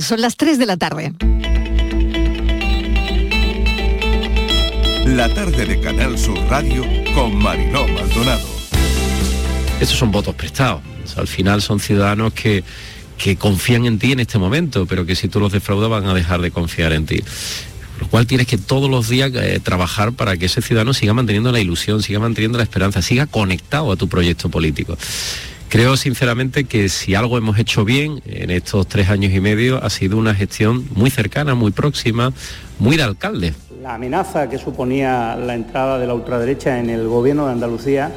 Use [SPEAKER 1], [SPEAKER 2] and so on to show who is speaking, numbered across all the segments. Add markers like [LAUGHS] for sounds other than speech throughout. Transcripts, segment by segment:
[SPEAKER 1] Son las 3 de la tarde.
[SPEAKER 2] La tarde de Canal Sur Radio con Mariló Maldonado.
[SPEAKER 3] Estos son votos prestados. al final son ciudadanos que, que confían en ti en este momento, pero que si tú los defraudas van a dejar de confiar en ti lo cual tienes que todos los días eh, trabajar para que ese ciudadano siga manteniendo la ilusión, siga manteniendo la esperanza, siga conectado a tu proyecto político. Creo sinceramente que si algo hemos hecho bien en estos tres años y medio ha sido una gestión muy cercana, muy próxima, muy de alcalde.
[SPEAKER 4] La amenaza que suponía la entrada de la ultraderecha en el gobierno de Andalucía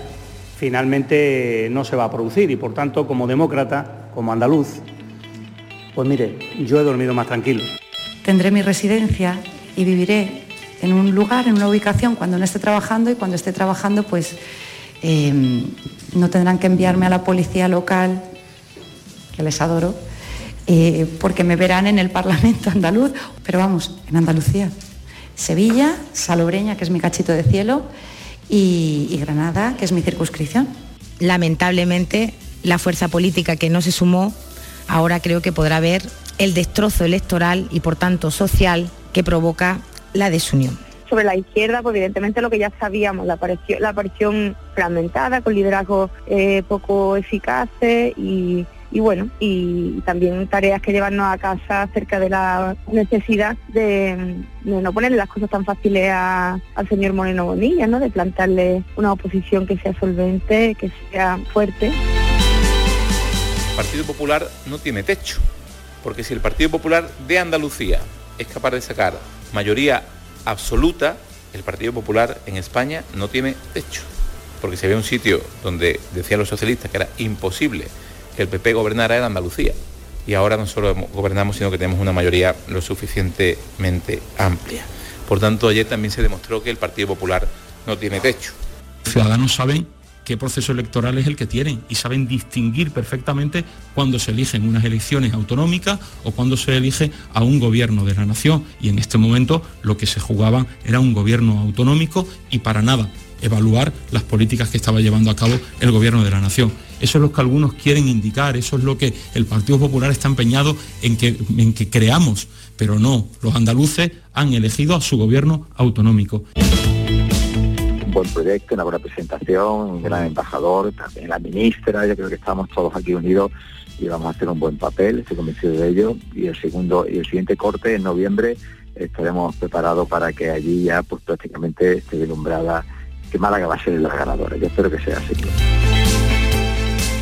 [SPEAKER 4] finalmente no se va a producir y por tanto como demócrata, como andaluz, pues mire, yo he dormido más tranquilo.
[SPEAKER 5] Tendré mi residencia y viviré en un lugar, en una ubicación cuando no esté trabajando y cuando esté trabajando pues Em, no tendrán que enviarme a la policía local, que les adoro, eh, porque me verán en el Parlamento andaluz, pero vamos, en Andalucía. Sevilla, Salobreña, que es mi cachito de cielo, y, y Granada, que es mi circunscripción.
[SPEAKER 6] Lamentablemente, la fuerza política que no se sumó, ahora creo que podrá ver el destrozo electoral y por tanto social que provoca la desunión
[SPEAKER 7] sobre la izquierda, pues evidentemente lo que ya sabíamos, la aparición, la aparición fragmentada, con liderazgos eh, poco eficaces y, bueno, y también tareas que llevarnos a casa acerca de la necesidad de, no ponerle las cosas tan fáciles al señor Moreno Bonilla, ¿no? de plantarle una oposición que sea solvente, que sea fuerte.
[SPEAKER 8] El Partido Popular no tiene techo, porque si el Partido Popular de Andalucía es capaz de sacar mayoría absoluta, el Partido Popular en España no tiene techo. Porque si había un sitio donde decían los socialistas que era imposible que el PP gobernara era Andalucía. Y ahora no solo gobernamos, sino que tenemos una mayoría lo suficientemente amplia. Por tanto, ayer también se demostró que el Partido Popular no tiene techo.
[SPEAKER 9] Ciudadanos saben qué proceso electoral es el que tienen y saben distinguir perfectamente cuando se eligen unas elecciones autonómicas o cuando se elige a un gobierno de la nación. Y en este momento lo que se jugaba era un gobierno autonómico y para nada evaluar las políticas que estaba llevando a cabo el gobierno de la nación. Eso es lo que algunos quieren indicar, eso es lo que el Partido Popular está empeñado en que, en que creamos, pero no, los andaluces han elegido a su gobierno autonómico
[SPEAKER 10] buen proyecto, una buena presentación, un gran embajador, también la ministra, yo creo que estamos todos aquí unidos y vamos a hacer un buen papel, estoy convencido de ello. Y el segundo y el siguiente corte en noviembre estaremos preparados para que allí ya pues prácticamente esté vislumbrada que Málaga va a ser la ganadora. Yo espero que sea así.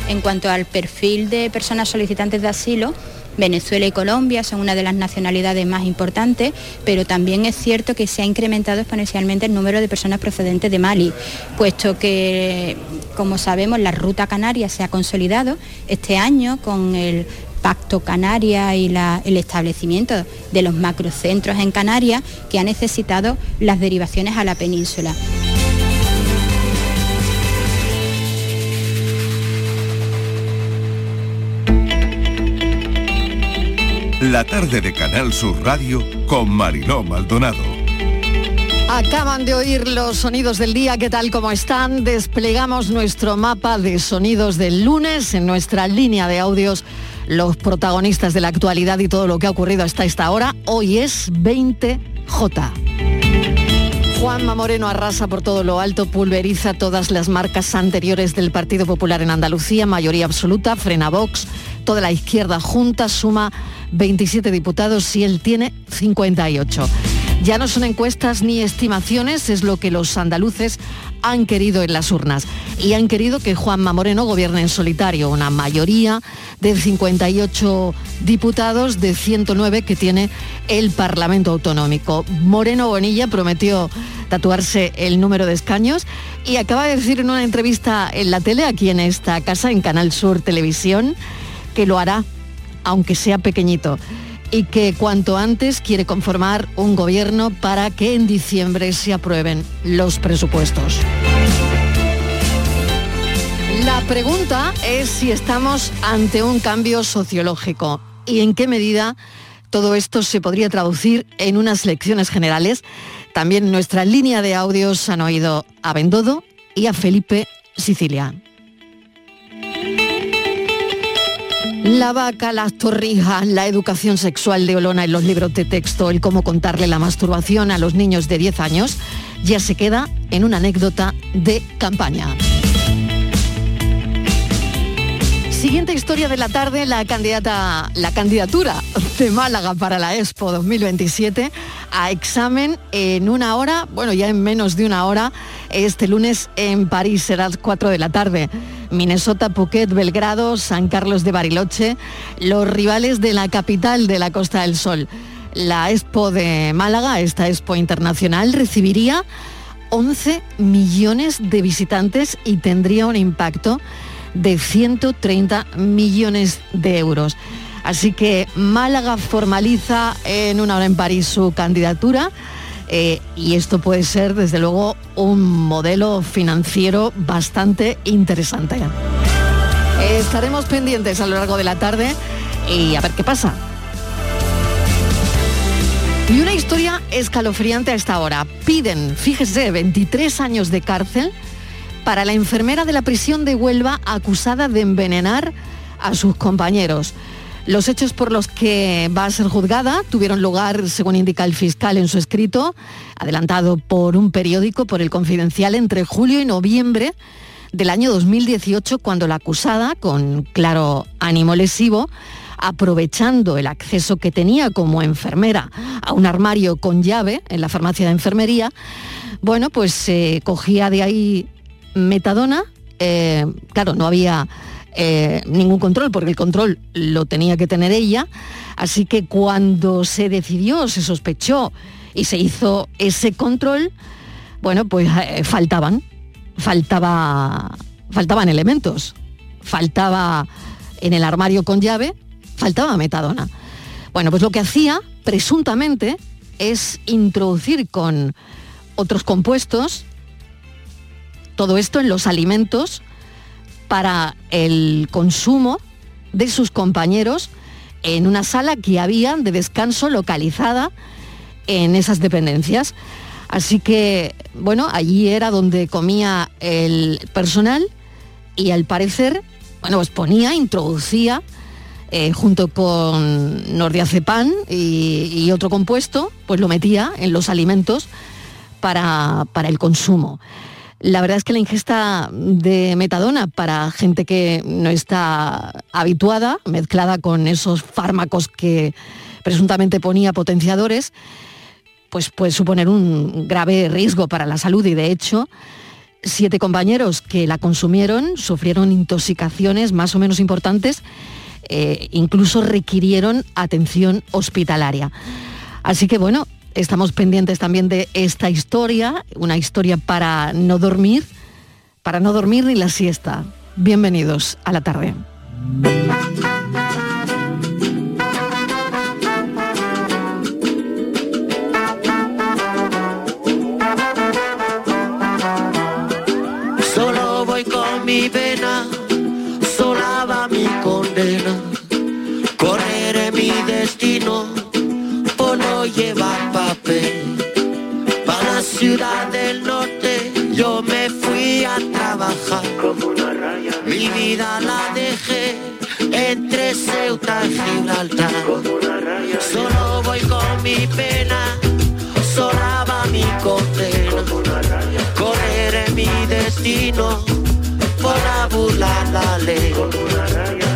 [SPEAKER 11] En cuanto al perfil de personas solicitantes de asilo, Venezuela y Colombia son una de las nacionalidades más importantes, pero también es cierto que se ha incrementado exponencialmente el número de personas procedentes de Mali, puesto que, como sabemos, la ruta canaria se ha consolidado este año con el Pacto Canaria y el establecimiento de los macrocentros en Canarias que ha necesitado las derivaciones a la península.
[SPEAKER 2] La tarde de Canal Sur Radio con Mariló Maldonado.
[SPEAKER 1] Acaban de oír los sonidos del día, ¿qué tal como están? Desplegamos nuestro mapa de sonidos del lunes en nuestra línea de audios, los protagonistas de la actualidad y todo lo que ha ocurrido hasta esta hora. Hoy es 20J. Juanma Moreno arrasa por todo lo alto, pulveriza todas las marcas anteriores del Partido Popular en Andalucía, mayoría absoluta, frena Vox, toda la izquierda junta suma 27 diputados y él tiene 58. Ya no son encuestas ni estimaciones, es lo que los andaluces han querido en las urnas. Y han querido que Juanma Moreno gobierne en solitario, una mayoría de 58 diputados de 109 que tiene el Parlamento Autonómico. Moreno Bonilla prometió tatuarse el número de escaños y acaba de decir en una entrevista en la tele, aquí en esta casa, en Canal Sur Televisión, que lo hará, aunque sea pequeñito, y que cuanto antes quiere conformar un gobierno para que en diciembre se aprueben los presupuestos. La pregunta es si estamos ante un cambio sociológico y en qué medida todo esto se podría traducir en unas elecciones generales. También en nuestra línea de audios han oído a Bendodo y a Felipe Sicilia. La vaca, las torrijas, la educación sexual de Olona en los libros de texto, el cómo contarle la masturbación a los niños de 10 años, ya se queda en una anécdota de campaña. Siguiente historia de la tarde, la candidata, la candidatura de Málaga para la Expo 2027 a examen en una hora, bueno, ya en menos de una hora, este lunes en París será las 4 de la tarde. Minnesota, Phuket, Belgrado, San Carlos de Bariloche, los rivales de la capital de la Costa del Sol. La Expo de Málaga, esta Expo internacional, recibiría 11 millones de visitantes y tendría un impacto de 130 millones de euros. Así que Málaga formaliza en una hora en París su candidatura eh, y esto puede ser desde luego un modelo financiero bastante interesante. estaremos pendientes a lo largo de la tarde y a ver qué pasa. Y una historia escalofriante a esta hora. Piden, fíjese, 23 años de cárcel para la enfermera de la prisión de Huelva acusada de envenenar a sus compañeros. Los hechos por los que va a ser juzgada tuvieron lugar, según indica el fiscal en su escrito, adelantado por un periódico, por el Confidencial, entre julio y noviembre del año 2018, cuando la acusada, con claro ánimo lesivo, aprovechando el acceso que tenía como enfermera a un armario con llave en la farmacia de enfermería, bueno, pues se cogía de ahí metadona, eh, claro, no había eh, ningún control, porque el control lo tenía que tener ella, así que cuando se decidió, se sospechó y se hizo ese control, bueno, pues eh, faltaban, faltaba, faltaban elementos, faltaba en el armario con llave, faltaba metadona. Bueno, pues lo que hacía, presuntamente, es introducir con otros compuestos todo esto en los alimentos para el consumo de sus compañeros en una sala que había de descanso localizada en esas dependencias. Así que, bueno, allí era donde comía el personal y al parecer, bueno, pues ponía, introducía, eh, junto con nordiazepam y, y, otro compuesto, pues lo metía en los alimentos para, para el consumo. La verdad es que la ingesta de metadona para gente que no está habituada, mezclada con esos fármacos que presuntamente ponía potenciadores, pues puede suponer un grave riesgo para la salud y de hecho siete compañeros que la consumieron sufrieron intoxicaciones más o menos importantes, eh, incluso requirieron atención hospitalaria. Así que bueno, Estamos pendientes también de esta historia, una historia para no dormir, para no dormir ni la siesta. Bienvenidos a la tarde.
[SPEAKER 12] Solo voy con mi pena, sola va mi condena, correré mi destino ciudad del norte yo me fui a trabajar. Como una raya. Mi vida la dejé entre Ceuta y Gibraltar. Como una raya. Solo voy con mi pena, sola va mi condena. Correré mi destino por burlar la ley. Como una raya.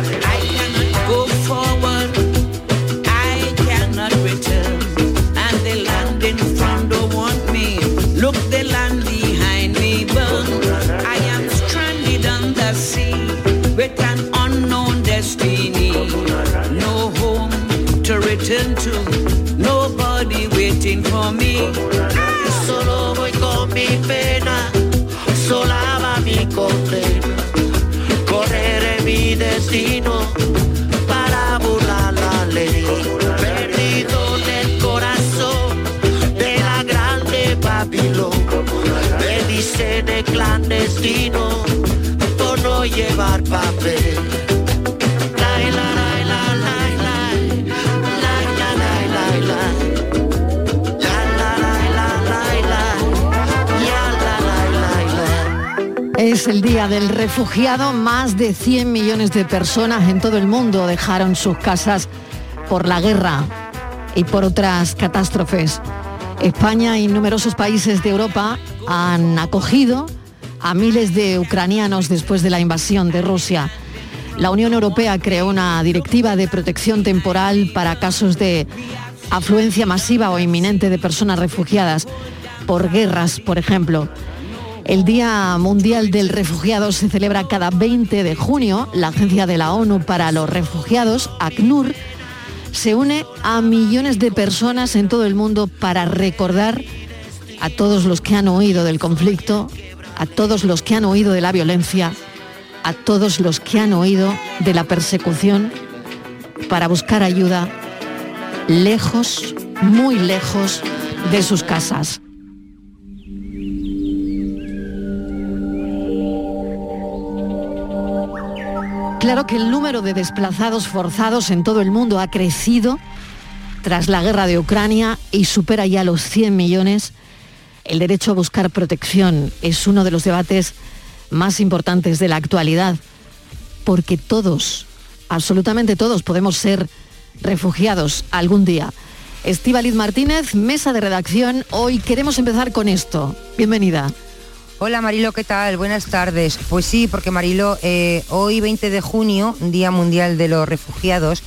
[SPEAKER 12] Pena, sola va mi condena. Correré mi destino para burlar la ley. Perdido en el corazón de la grande Babilón. Me dicen de clandestino por no llevar papel.
[SPEAKER 1] Es el Día del Refugiado. Más de 100 millones de personas en todo el mundo dejaron sus casas por la guerra y por otras catástrofes. España y numerosos países de Europa han acogido a miles de ucranianos después de la invasión de Rusia. La Unión Europea creó una directiva de protección temporal para casos de afluencia masiva o inminente de personas refugiadas por guerras, por ejemplo. El Día Mundial del Refugiado se celebra cada 20 de junio. La Agencia de la ONU para los Refugiados, ACNUR, se une a millones de personas en todo el mundo para recordar a todos los que han huido del conflicto, a todos los que han huido de la violencia, a todos los que han huido de la persecución, para buscar ayuda lejos, muy lejos de sus casas. Claro que el número de desplazados forzados en todo el mundo ha crecido tras la guerra de Ucrania y supera ya los 100 millones. El derecho a buscar protección es uno de los debates más importantes de la actualidad, porque todos, absolutamente todos, podemos ser refugiados algún día. Estíbaliz Martínez, mesa de redacción. Hoy queremos empezar con esto. Bienvenida.
[SPEAKER 13] Hola Marilo, ¿qué tal? Buenas tardes. Pues sí, porque Marilo, eh, hoy 20 de junio, Día Mundial de los Refugiados,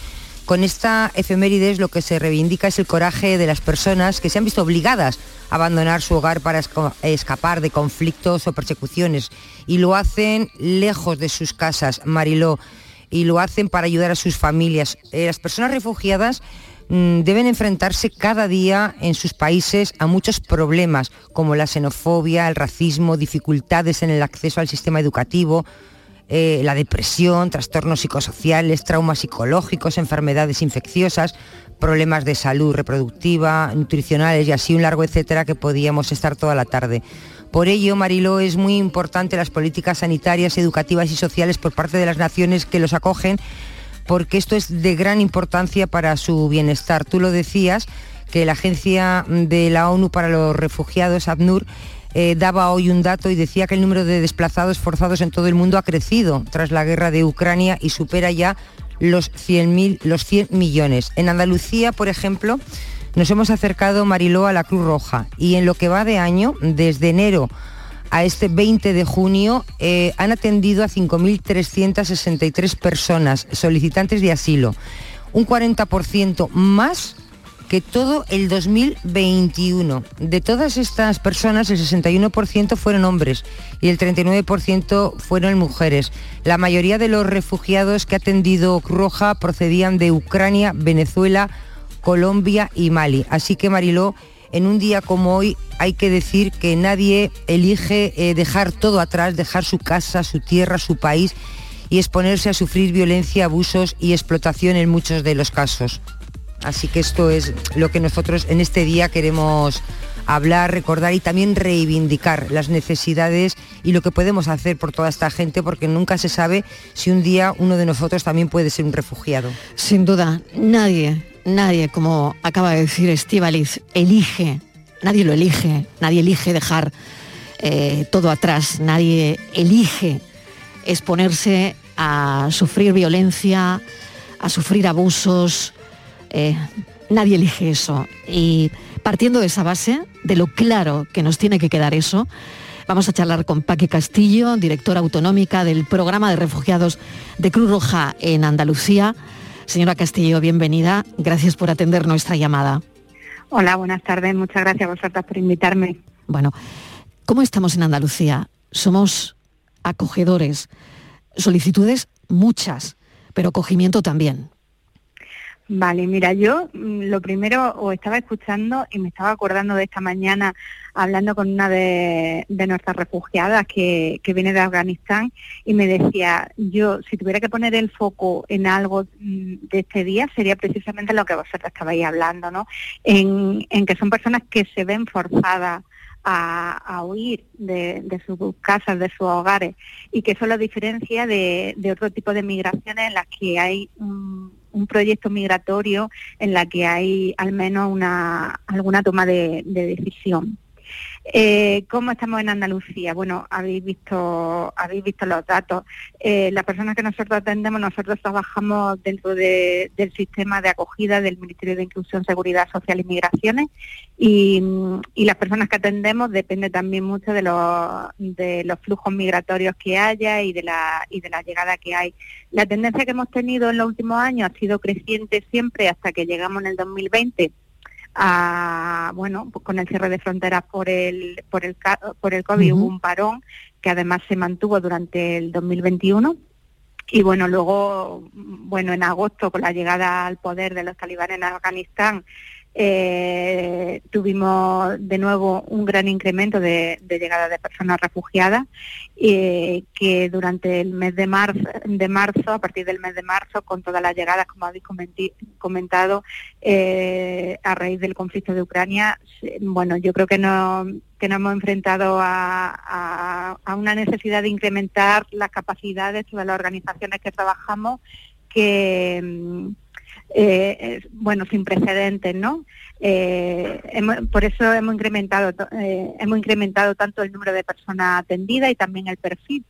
[SPEAKER 13] con esta efemérides lo que se reivindica es el coraje de las personas que se han visto obligadas a abandonar su hogar para escapar de conflictos o persecuciones y lo hacen lejos de sus casas, Mariló, y lo hacen para ayudar a sus familias. Eh, las personas refugiadas deben enfrentarse cada día en sus países a muchos problemas como la xenofobia, el racismo, dificultades en el acceso al sistema educativo, eh, la depresión, trastornos psicosociales, traumas psicológicos, enfermedades infecciosas, problemas de salud reproductiva, nutricionales y así un largo etcétera que podíamos estar toda la tarde. Por ello, Mariló, es muy importante las políticas sanitarias, educativas y sociales por parte de las naciones que los acogen porque esto es de gran importancia para su bienestar. Tú lo decías, que la Agencia de la ONU para los Refugiados, ACNUR, eh, daba hoy un dato y decía que el número de desplazados forzados en todo el mundo ha crecido tras la guerra de Ucrania y supera ya los 100, los 100 millones. En Andalucía, por ejemplo, nos hemos acercado, Mariló, a la Cruz Roja y en lo que va de año, desde enero a este 20 de junio eh, han atendido a 5.363 personas solicitantes de asilo, un 40% más que todo el 2021. De todas estas personas, el 61% fueron hombres y el 39% fueron mujeres. La mayoría de los refugiados que ha atendido Roja procedían de Ucrania, Venezuela, Colombia y Mali. Así que Mariló, en un día como hoy hay que decir que nadie elige eh, dejar todo atrás, dejar su casa, su tierra, su país y exponerse a sufrir violencia, abusos y explotación en muchos de los casos. Así que esto es lo que nosotros en este día queremos hablar, recordar y también reivindicar las necesidades y lo que podemos hacer por toda esta gente, porque nunca se sabe si un día uno de nosotros también puede ser un refugiado.
[SPEAKER 1] Sin duda, nadie nadie, como acaba de decir Estivaliz, elige, nadie lo elige, nadie elige dejar eh, todo atrás, nadie elige exponerse a sufrir violencia, a sufrir abusos, eh, nadie elige eso. Y partiendo de esa base, de lo claro que nos tiene que quedar eso, vamos a charlar con Paque Castillo, directora autonómica del programa de refugiados de Cruz Roja en Andalucía. Señora Castillo, bienvenida. Gracias por atender nuestra llamada.
[SPEAKER 14] Hola, buenas tardes. Muchas gracias a vosotras por invitarme.
[SPEAKER 1] Bueno, ¿cómo estamos en Andalucía? Somos acogedores. Solicitudes muchas, pero acogimiento también.
[SPEAKER 14] Vale, mira, yo mm, lo primero os estaba escuchando y me estaba acordando de esta mañana hablando con una de, nuestras refugiadas que, viene de Afganistán y me decía, yo si tuviera que poner el foco en algo mm, de este día sería precisamente lo que vosotros estabais hablando, ¿no? En, que son personas que se ven forzadas a, huir de, sus casas, de sus hogares, y que eso lo diferencia de, otro tipo de migraciones en las que hay un proyecto migratorio en la que hay al menos una, alguna toma de, decisión. Eh, ¿Cómo estamos en Andalucía? Bueno, habéis visto, habéis visto los datos. Eh, las personas que nosotros atendemos, nosotros trabajamos dentro del sistema de acogida del Ministerio de Inclusión, Seguridad Social y Migraciones y, las personas que atendemos depende también mucho de los, de los flujos migratorios que haya y de la y de la llegada que hay. La tendencia que hemos tenido en los últimos años ha sido creciente siempre hasta que llegamos en el 2020 a, bueno, pues con el cierre de fronteras por el, por el, por el COVID hubo un parón que además se mantuvo durante el 2021. Y bueno, luego, bueno, en agosto, con la llegada al poder de los talibanes en Afganistán, eh, tuvimos de nuevo un gran incremento de, llegada de personas refugiadas eh, que durante el mes de marzo, de marzo, a partir del mes de marzo, con todas las llegadas, como habéis comentado, eh, a raíz del conflicto de Ucrania, bueno, yo creo que no que nos hemos enfrentado a, a una necesidad de incrementar las capacidades de las organizaciones que trabajamos que mm, eh, bueno, sin precedentes, ¿no? Eh, por eso hemos incrementado, eh, hemos incrementado tanto el número de personas atendidas y también el perfil.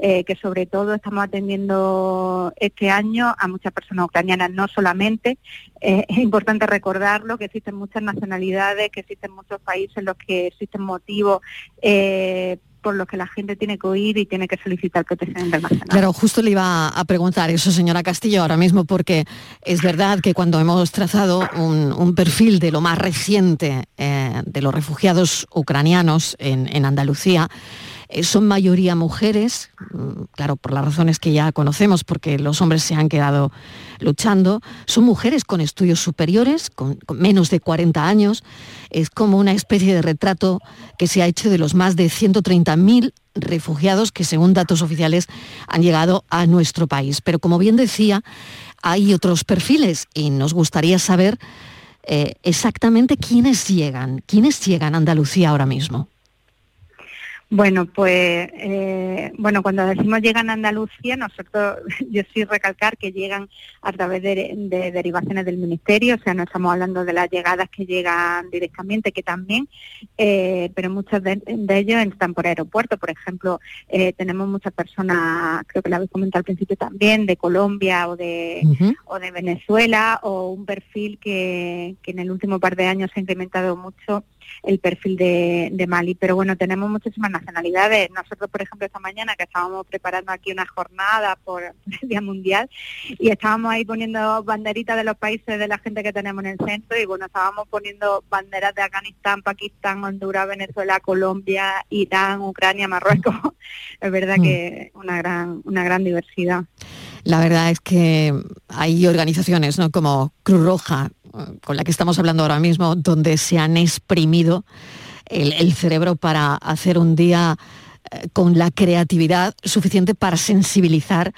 [SPEAKER 14] que sobre todo estamos atendiendo este año a muchas personas ucranianas, no solamente. es importante recordarlo, que existen muchas nacionalidades, que existen muchos países en los que existen motivos por lo que la gente tiene que oír y tiene que solicitar protección internacional.
[SPEAKER 1] Claro, justo le iba a preguntar eso, señora Castillo, ahora mismo, porque es verdad que cuando hemos trazado un, perfil de lo más reciente eh, de los refugiados ucranianos en Andalucía, eh, son mayoría mujeres, mm, claro, por las razones que ya conocemos, porque los hombres se han quedado luchando, son mujeres con estudios superiores, con, menos de 40 años, es como una especie de retrato que se ha hecho de los más de 130.000 refugiados que según datos oficiales han llegado a nuestro país. Pero como bien decía, hay otros perfiles y nos gustaría saber eh, exactamente quiénes llegan, quiénes llegan a Andalucía ahora mismo.
[SPEAKER 14] Bueno, pues eh, bueno, cuando decimos llegan a Andalucía, nosotros, [LAUGHS] yo sí recalcar que llegan a través de, derivaciones del Ministerio, o sea, no estamos hablando de las llegadas que llegan directamente, que también, eh, pero muchos de, ellos están por aeropuerto. Por ejemplo, eh, tenemos muchas personas, creo que la habéis comentado al principio también, de Colombia o de, o de Venezuela, o un perfil que, que en el último par de años se ha incrementado mucho el perfil de, de Mali. Pero bueno, tenemos muchísimas nacionalidades. Nosotros, por ejemplo, esta mañana que estábamos preparando aquí una jornada por [LAUGHS] el Día Mundial y estábamos ahí poniendo banderitas de los países de la gente que tenemos en el centro y bueno, estábamos poniendo banderas de Afganistán, Pakistán, Honduras, Venezuela, Colombia, Irán, Ucrania, Marruecos. [LAUGHS] es verdad mm. que una gran, una gran diversidad.
[SPEAKER 1] La verdad es que hay organizaciones ¿no? como Cruz Roja, con la que estamos hablando ahora mismo, donde se han exprimido el, cerebro para hacer un día eh, con la creatividad suficiente para sensibilizar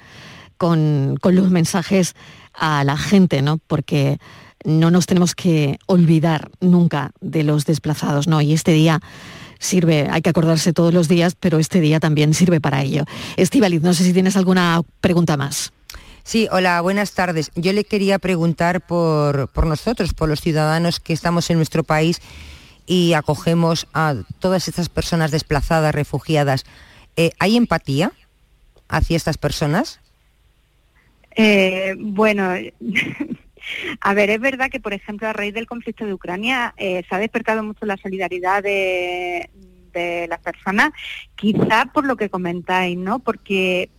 [SPEAKER 1] con, los mensajes a la gente, ¿no? Porque no nos tenemos que olvidar nunca de los desplazados, ¿no? Y este día sirve, hay que acordarse todos los días, pero este día también sirve para ello. Estivaliz, no sé si tienes alguna pregunta más.
[SPEAKER 13] Sí, hola, buenas tardes. Yo le quería preguntar por, por nosotros, por los ciudadanos que estamos en nuestro país y acogemos a todas estas personas desplazadas, refugiadas. Eh, ¿Hay empatía hacia estas personas?
[SPEAKER 14] Eh, bueno, [LAUGHS] a ver, es verdad que, por ejemplo, a raíz del conflicto de Ucrania eh, se ha despertado mucho la solidaridad de, de las personas, quizá por lo que comentáis, ¿no? Porque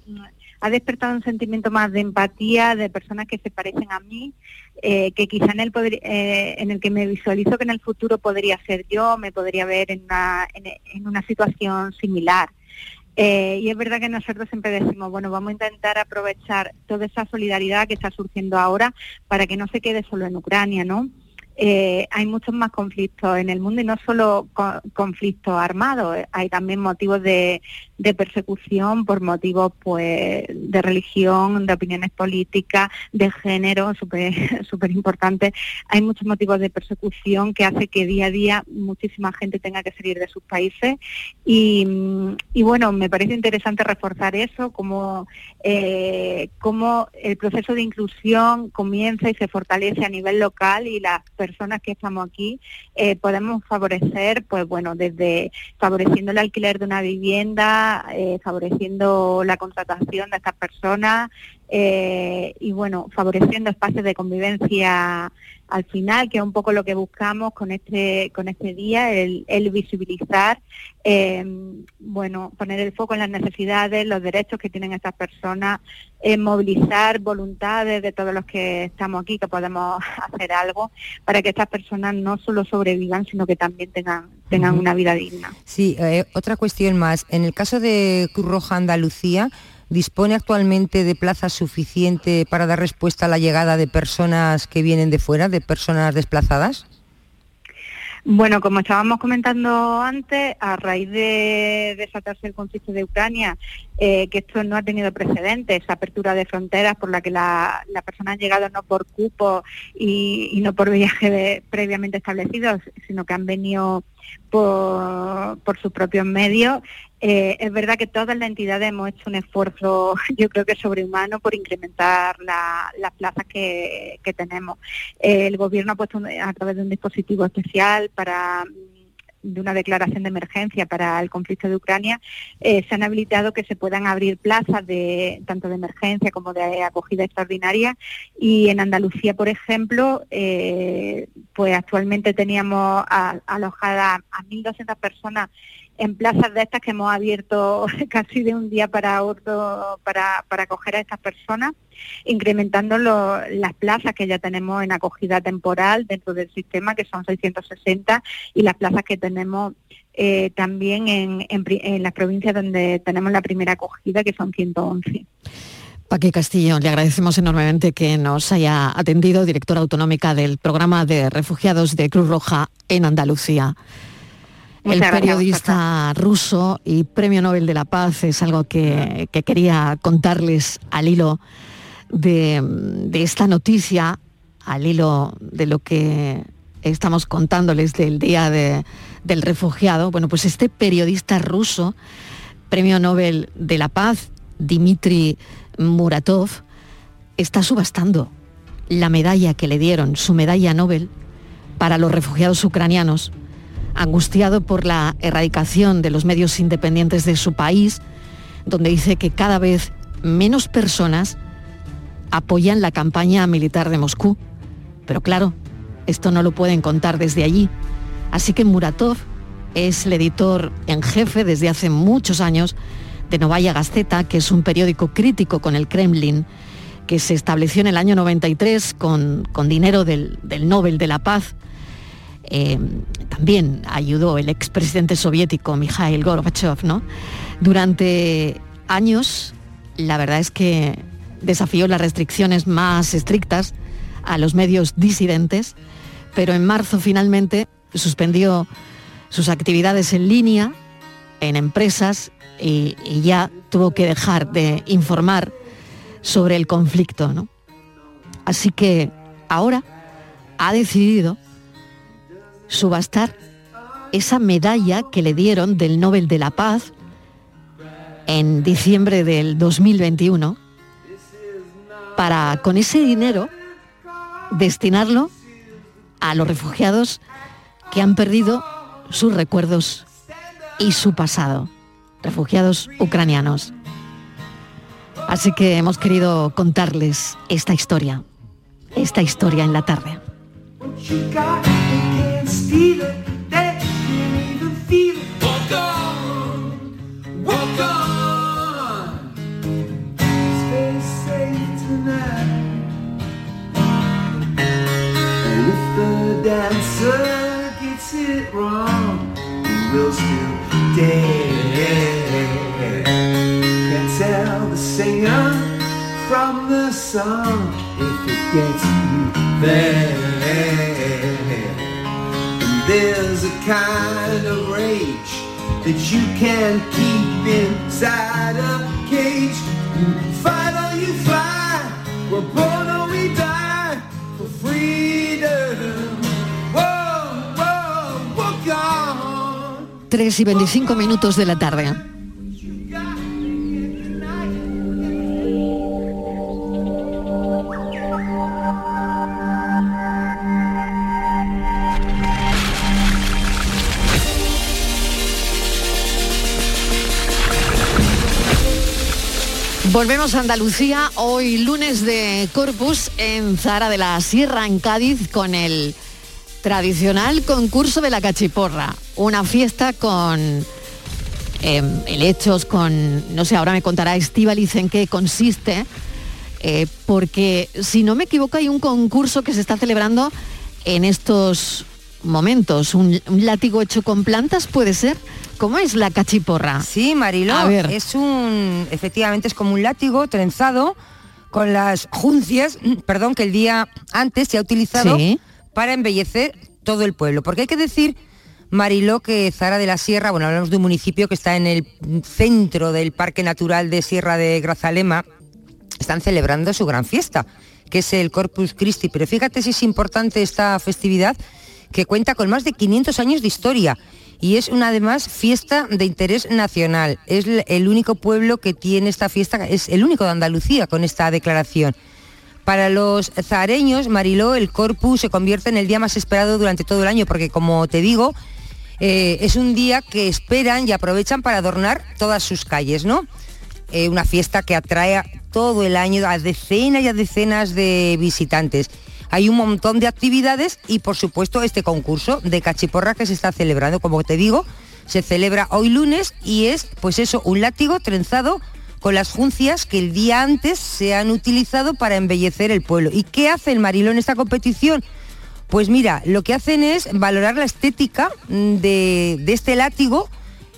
[SPEAKER 14] ha despertado un sentimiento más de empatía de personas que se parecen a mí, eh, que quizá en el, eh, en el que me visualizo que en el futuro podría ser yo, me podría ver en una, en, una situación similar. Eh, y es verdad que nosotros siempre decimos, bueno, vamos a intentar aprovechar toda esa solidaridad que está surgiendo ahora para que no se quede solo en Ucrania, ¿no? Eh, hay muchos más conflictos en el mundo y no solo conflictos armados, eh, hay también motivos de, persecución por motivos pues de religión, de opiniones políticas, de género, [LAUGHS] súper importante. Hay muchos motivos de persecución que hace que día a día muchísima gente tenga que salir de sus países y, bueno, me parece interesante reforzar eso, como, eh, como el proceso de inclusión comienza y se fortalece a nivel local y las que estamos aquí eh, podemos favorecer, pues bueno, desde favoreciendo el alquiler de una vivienda, eh, favoreciendo la contratación de estas personas eh, y bueno, favoreciendo espacios de convivencia al final, que es un poco lo que buscamos con este, con este día, el, visibilizar, em, bueno, poner el foco en las necesidades, los derechos que tienen estas personas, movilizar voluntades de todos los que estamos aquí, que podemos [LAUGHS] hacer algo para que estas personas no solo sobrevivan, sino que también tengan, tengan una vida digna.
[SPEAKER 13] Sí, eh, otra cuestión más. En el caso de Cruz Roja Andalucía, ¿Dispone actualmente de plazas suficiente para dar respuesta a la llegada de personas que vienen de fuera, de personas desplazadas?
[SPEAKER 14] Bueno, como estábamos comentando antes, a raíz de desatarse el conflicto de Ucrania, eh, que esto no ha tenido precedentes, esa apertura de fronteras por la que las la personas han llegado no por cupo y, no por viaje previamente establecidos, sino que han venido por sus propios medios, eh, es verdad que todas las entidades hemos hecho un esfuerzo, [LAUGHS] yo creo que sobrehumano, por incrementar las plazas que, tenemos. el Gobierno ha puesto a través de un dispositivo especial para de una declaración de emergencia para el conflicto de Ucrania, eh, se han habilitado que se puedan abrir plazas de tanto de emergencia como de acogida extraordinaria y en Andalucía, por ejemplo, eh, pues actualmente teníamos alojadas a 1.200 personas en plazas de estas que hemos abierto [LAUGHS] casi de un día para otro para, para acoger a estas personas, incrementando las plazas que ya tenemos en acogida temporal dentro del sistema, que son 660, y las plazas que tenemos eh, también en, en, las provincias donde tenemos la primera acogida, que son 111.
[SPEAKER 1] Paqui Castillo, le agradecemos enormemente que nos haya atendido, directora autonómica del programa de refugiados de Cruz Roja en Andalucía el periodista ruso y Premio Nobel de la Paz es algo que, quería contarles al hilo de, esta noticia, al hilo de lo que estamos contándoles del Día del Refugiado. Bueno, pues este periodista ruso, Premio Nobel de la Paz, Dmitry Muratov, está subastando la medalla que le dieron, su medalla Nobel, para los refugiados ucranianos angustiado por la erradicación de los medios independientes de su país, donde dice que cada vez menos personas apoyan la campaña militar de Moscú. Pero claro, esto no lo pueden contar desde allí. Así que Muratov es el editor en jefe desde hace muchos años de Novaya Gazeta, que es un periódico crítico con el Kremlin, que se estableció en el año 93 con, con dinero del, del Nobel de la Paz eh, también ayudó el expresidente soviético Mikhail Gorbachev, ¿no? Durante años, la verdad es que desafió las restricciones más estrictas a los medios disidentes, pero en marzo finalmente suspendió sus actividades en línea, en empresas, y, y ya tuvo que dejar de informar sobre el conflicto. ¿no? Así que ahora ha decidido subastar esa medalla que le dieron del Nobel de la Paz en diciembre del 2021 para con ese dinero destinarlo a los refugiados que han perdido sus recuerdos y su pasado, refugiados ucranianos. Así que hemos querido contarles esta historia, esta historia en la tarde.
[SPEAKER 15] It, they can't even feel it. Walk on, walk on. Stay safe tonight. And if the dancer gets it wrong, he will still dead. Can't tell the singer from the song if it gets you there. There's a kind of rage that you can keep inside a cage. Fight or you fly, we're born or we die for freedom. Whoa, whoa, whoa, gone.
[SPEAKER 1] 3 y 25 minutos de la tarde. Volvemos a Andalucía, hoy lunes de Corpus en Zara de la Sierra, en Cádiz, con el tradicional concurso de la cachiporra. Una fiesta con helechos, con, no sé, ahora me contará Estivaliz en qué consiste, eh, porque si no me equivoco hay un concurso que se está celebrando en estos momentos, un, un látigo hecho con plantas, ¿puede ser? ¿Cómo es la cachiporra?
[SPEAKER 13] Sí, Mariló,
[SPEAKER 1] A ver.
[SPEAKER 13] es un, efectivamente es como un látigo trenzado con las juncias, [CLEARS THROAT] perdón, que el día antes se ha utilizado
[SPEAKER 1] Sí.
[SPEAKER 13] para embellecer todo el pueblo. Porque hay que decir, Mariló, que Zara de la Sierra, bueno, hablamos de un municipio que está en el centro del Parque Natural de Sierra de Grazalema, están celebrando su gran fiesta, que es el Corpus Christi. Pero fíjate si es importante esta festividad, que cuenta con más de 500 años de historia y es una además fiesta de interés nacional. Es el único pueblo que tiene esta fiesta, es el único de Andalucía con esta declaración. Para los zareños, Mariló, el Corpus se convierte en el día más esperado durante todo el año, porque como te digo, eh, es un día que esperan y aprovechan para adornar todas sus calles, ¿no? Eh, una fiesta que atrae todo el año a decenas y a decenas de visitantes. Hay un montón de actividades y por supuesto este concurso de cachiporra que se está celebrando, como te digo, se celebra hoy lunes y es pues eso, un látigo trenzado con las juncias que el día antes se han utilizado para embellecer el pueblo. ¿Y qué hace el Mariló en esta competición? Pues mira, lo que hacen es valorar la estética mm, de, de este látigo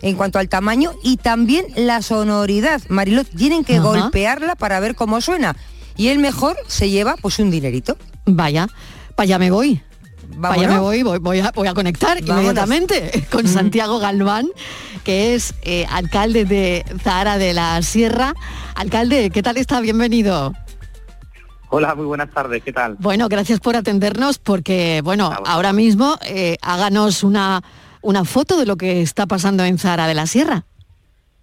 [SPEAKER 13] en cuanto al tamaño y también la sonoridad. Mariló, tienen que
[SPEAKER 1] Ajá.
[SPEAKER 13] golpearla para ver cómo suena. Y el mejor se lleva pues un dinerito.
[SPEAKER 1] Vaya, para allá me voy. Para allá
[SPEAKER 13] Vámonos.
[SPEAKER 1] me voy, voy, voy a, voy a conectar
[SPEAKER 13] Vámonos.
[SPEAKER 1] inmediatamente [LAUGHS] con Santiago Galván, que es eh, alcalde de Zahara de la Sierra. Alcalde, ¿qué tal está? Bienvenido.
[SPEAKER 16] Hola, muy buenas tardes, ¿qué tal?
[SPEAKER 1] Bueno, gracias por atendernos porque, bueno, ahora mismo eh, háganos una, una foto de lo que está pasando en Zahara de la Sierra.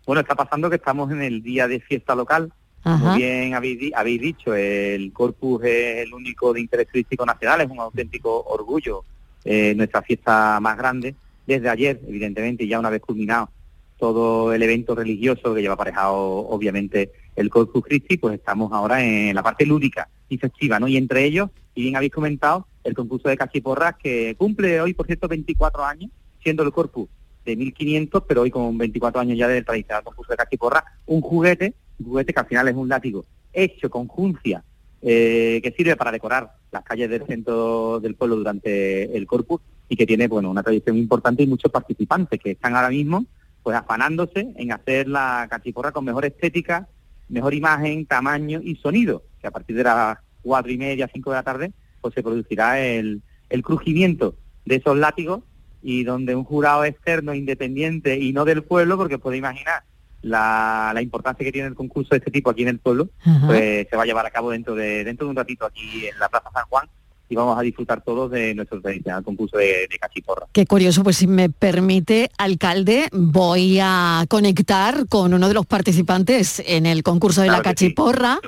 [SPEAKER 16] Bueno, está pasando que estamos en el día de fiesta local.
[SPEAKER 1] Ajá.
[SPEAKER 16] Como bien habéis, habéis dicho, el Corpus es el único de interés turístico nacional, es un auténtico orgullo, eh, nuestra fiesta más grande. Desde ayer, evidentemente, ya una vez culminado todo el evento religioso que lleva aparejado, obviamente, el Corpus Christi, pues estamos ahora en la parte lúdica y festiva, ¿no? Y entre ellos, y bien habéis comentado, el concurso de cachiporras que cumple hoy, por cierto, 24 años, siendo el Corpus de 1500, pero hoy con 24 años ya del tradicional concurso de cachiporra, un juguete, juguete que al final es un látigo hecho con juncia, eh, que sirve para decorar las calles del centro del pueblo durante el Corpus y que tiene, bueno, una tradición importante y muchos participantes que están ahora mismo pues afanándose en hacer la cachiporra con mejor estética, mejor imagen, tamaño y sonido, que a partir de las cuatro y media, cinco de la tarde, pues se producirá el, el crujimiento de esos látigos y donde un jurado externo, independiente y no del pueblo, porque puede imaginar la, la importancia que tiene el concurso de este tipo aquí en el pueblo,
[SPEAKER 1] Ajá.
[SPEAKER 16] pues se va a llevar a cabo dentro de dentro de un ratito aquí en la Plaza San Juan y vamos a disfrutar todos de nuestro tradicional concurso de, de cachiporra.
[SPEAKER 1] Qué curioso, pues si me permite, alcalde, voy a conectar con uno de los participantes en el concurso de la
[SPEAKER 16] sí.
[SPEAKER 1] cachiporra,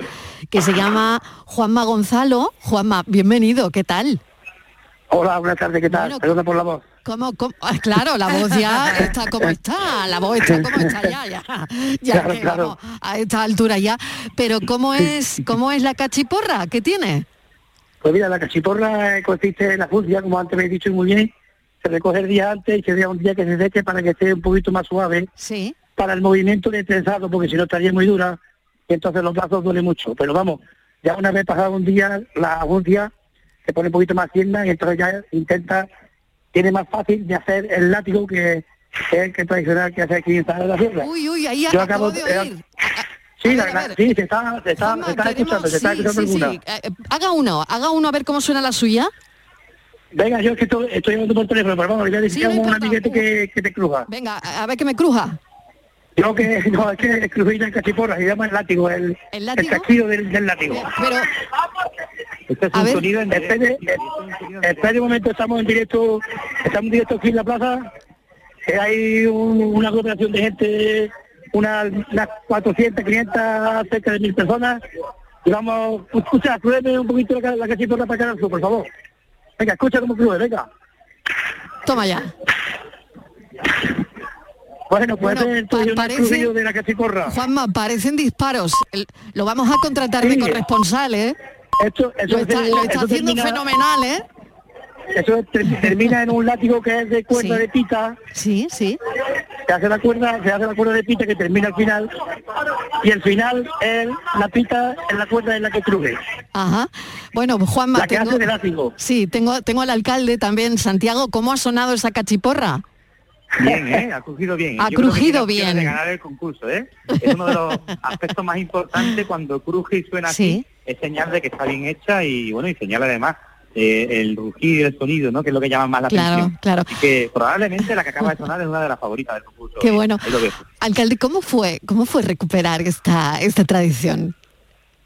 [SPEAKER 1] que se llama Juanma Gonzalo. Juanma, bienvenido, ¿qué tal?
[SPEAKER 17] Hola, buenas tardes, ¿qué tal? Perdona por la voz.
[SPEAKER 1] ¿Cómo, cómo? Ah, claro, la voz ya está como está, la voz está como está ya, ya, ya
[SPEAKER 17] Claro,
[SPEAKER 1] que
[SPEAKER 17] claro.
[SPEAKER 1] vamos a esta altura ya. Pero ¿cómo es, cómo es la cachiporra? ¿Qué tiene?
[SPEAKER 17] Pues mira, la cachiporra eh, consiste en la funcia, como antes me he dicho muy bien, se recoge el día antes y se deja un día que se seque para que esté un poquito más suave
[SPEAKER 1] Sí.
[SPEAKER 17] para el movimiento de trenzado, porque si no estaría muy dura y entonces los brazos duele mucho. Pero vamos, ya una vez pasado un día, la funcia se pone un poquito más tierna y entonces ya intenta, tiene más fácil de hacer el látigo que, que que tradicional que hace aquí en la Sierra.
[SPEAKER 1] Uy, uy, ahí
[SPEAKER 17] Yo
[SPEAKER 1] acabo de oír.
[SPEAKER 17] Sí, la- la- sí, se está, se está, se está
[SPEAKER 1] Queremos-
[SPEAKER 17] escuchando, se está
[SPEAKER 1] sí,
[SPEAKER 17] escuchando
[SPEAKER 1] sí,
[SPEAKER 17] alguna.
[SPEAKER 1] Eh, eh, Haga uno, haga uno a ver cómo suena la suya.
[SPEAKER 17] Venga, yo es que estoy, estoy hablando por teléfono, pero vamos, le voy a decir
[SPEAKER 1] no
[SPEAKER 17] un amiguete que, que te cruja.
[SPEAKER 1] Venga, a ver que me cruja.
[SPEAKER 17] Yo que, [LAUGHS] no, es que crujita en cachiporra, se llama el látigo, el,
[SPEAKER 1] ¿El látigo?
[SPEAKER 17] del, del látigo.
[SPEAKER 1] Pero,
[SPEAKER 16] Este es
[SPEAKER 17] A
[SPEAKER 16] un sonido en
[SPEAKER 17] espere, espere un momento, estamos en directo, estamos en directo aquí en la plaza, que hay un- una aglomeración de gente, unas, unas 400, 500, cerca de mil personas, y vamos, escucha, crúeme un poquito la, la cachiporra para que por favor. Venga, escucha cómo cruje, venga.
[SPEAKER 1] toma ya.
[SPEAKER 17] Bueno, pues
[SPEAKER 1] Bueno,
[SPEAKER 17] es
[SPEAKER 1] pa-
[SPEAKER 17] un
[SPEAKER 1] parece-
[SPEAKER 17] de la cachiporra.
[SPEAKER 1] Juanma, parecen disparos. El- lo vamos a contratar de
[SPEAKER 17] Sí.
[SPEAKER 1] corresponsal, ¿eh?
[SPEAKER 17] Esto, eso
[SPEAKER 1] lo está,
[SPEAKER 17] es-
[SPEAKER 1] lo está haciendo
[SPEAKER 17] termina-
[SPEAKER 1] fenomenal, ¿eh?
[SPEAKER 17] Eso ter- termina en un látigo que es de cuerda
[SPEAKER 1] Sí.
[SPEAKER 17] de pita.
[SPEAKER 1] Sí, sí.
[SPEAKER 17] Se hace la cuerda, se hace la cuerda de pita que termina al final. Y el final es la pita en la cuerda en la que cruje.
[SPEAKER 1] Ajá. Bueno, Juanma,
[SPEAKER 17] La que
[SPEAKER 1] tengo,
[SPEAKER 17] hace de látigo.
[SPEAKER 1] sí, tengo, tengo al alcalde también, Santiago. ¿Cómo ha sonado esa cachiporra?
[SPEAKER 16] Bien, ¿eh? Ha crujido bien.
[SPEAKER 1] Ha
[SPEAKER 16] Yo
[SPEAKER 1] crujido bien.
[SPEAKER 16] de ganar el concurso, ¿eh? Es uno de los [LAUGHS] aspectos más importantes cuando cruje y suena
[SPEAKER 1] Sí.
[SPEAKER 16] así. Es señal de que está bien hecha y, bueno, y señal además eh, el rugir y el sonido, ¿no? Que es lo que llama más la
[SPEAKER 1] Claro,
[SPEAKER 16] atención.
[SPEAKER 1] claro.
[SPEAKER 16] Así que probablemente la que acaba de sonar es una de las favoritas del concurso.
[SPEAKER 1] Qué
[SPEAKER 16] ¿eh?
[SPEAKER 1] bueno. Alcalde, ¿cómo fue, cómo fue recuperar esta, esta tradición?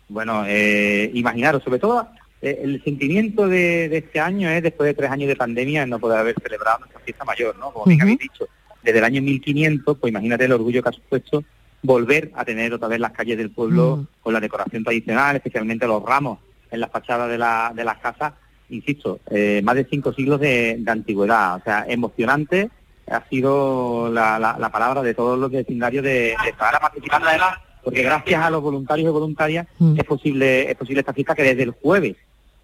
[SPEAKER 16] Bueno, eh, imaginaros, sobre todo eh, el sentimiento de, de este año es después de tres años de pandemia no poder haber celebrado nuestra fiesta mayor, ¿no? Como bien habéis dicho, desde el año 1500, pues imagínate el orgullo que ha supuesto volver a tener otra vez las calles del pueblo
[SPEAKER 1] Mm.
[SPEAKER 16] con la decoración tradicional, especialmente los ramos en las fachadas de, la, de las casas, insisto, eh, más de cinco siglos de, de antigüedad, o sea, emocionante ha sido la, la- la palabra de todos los vecindarios de, de estar participando además, porque gracias a los voluntarios y voluntarias
[SPEAKER 1] Mm.
[SPEAKER 16] es posible es posible esta fiesta que desde el jueves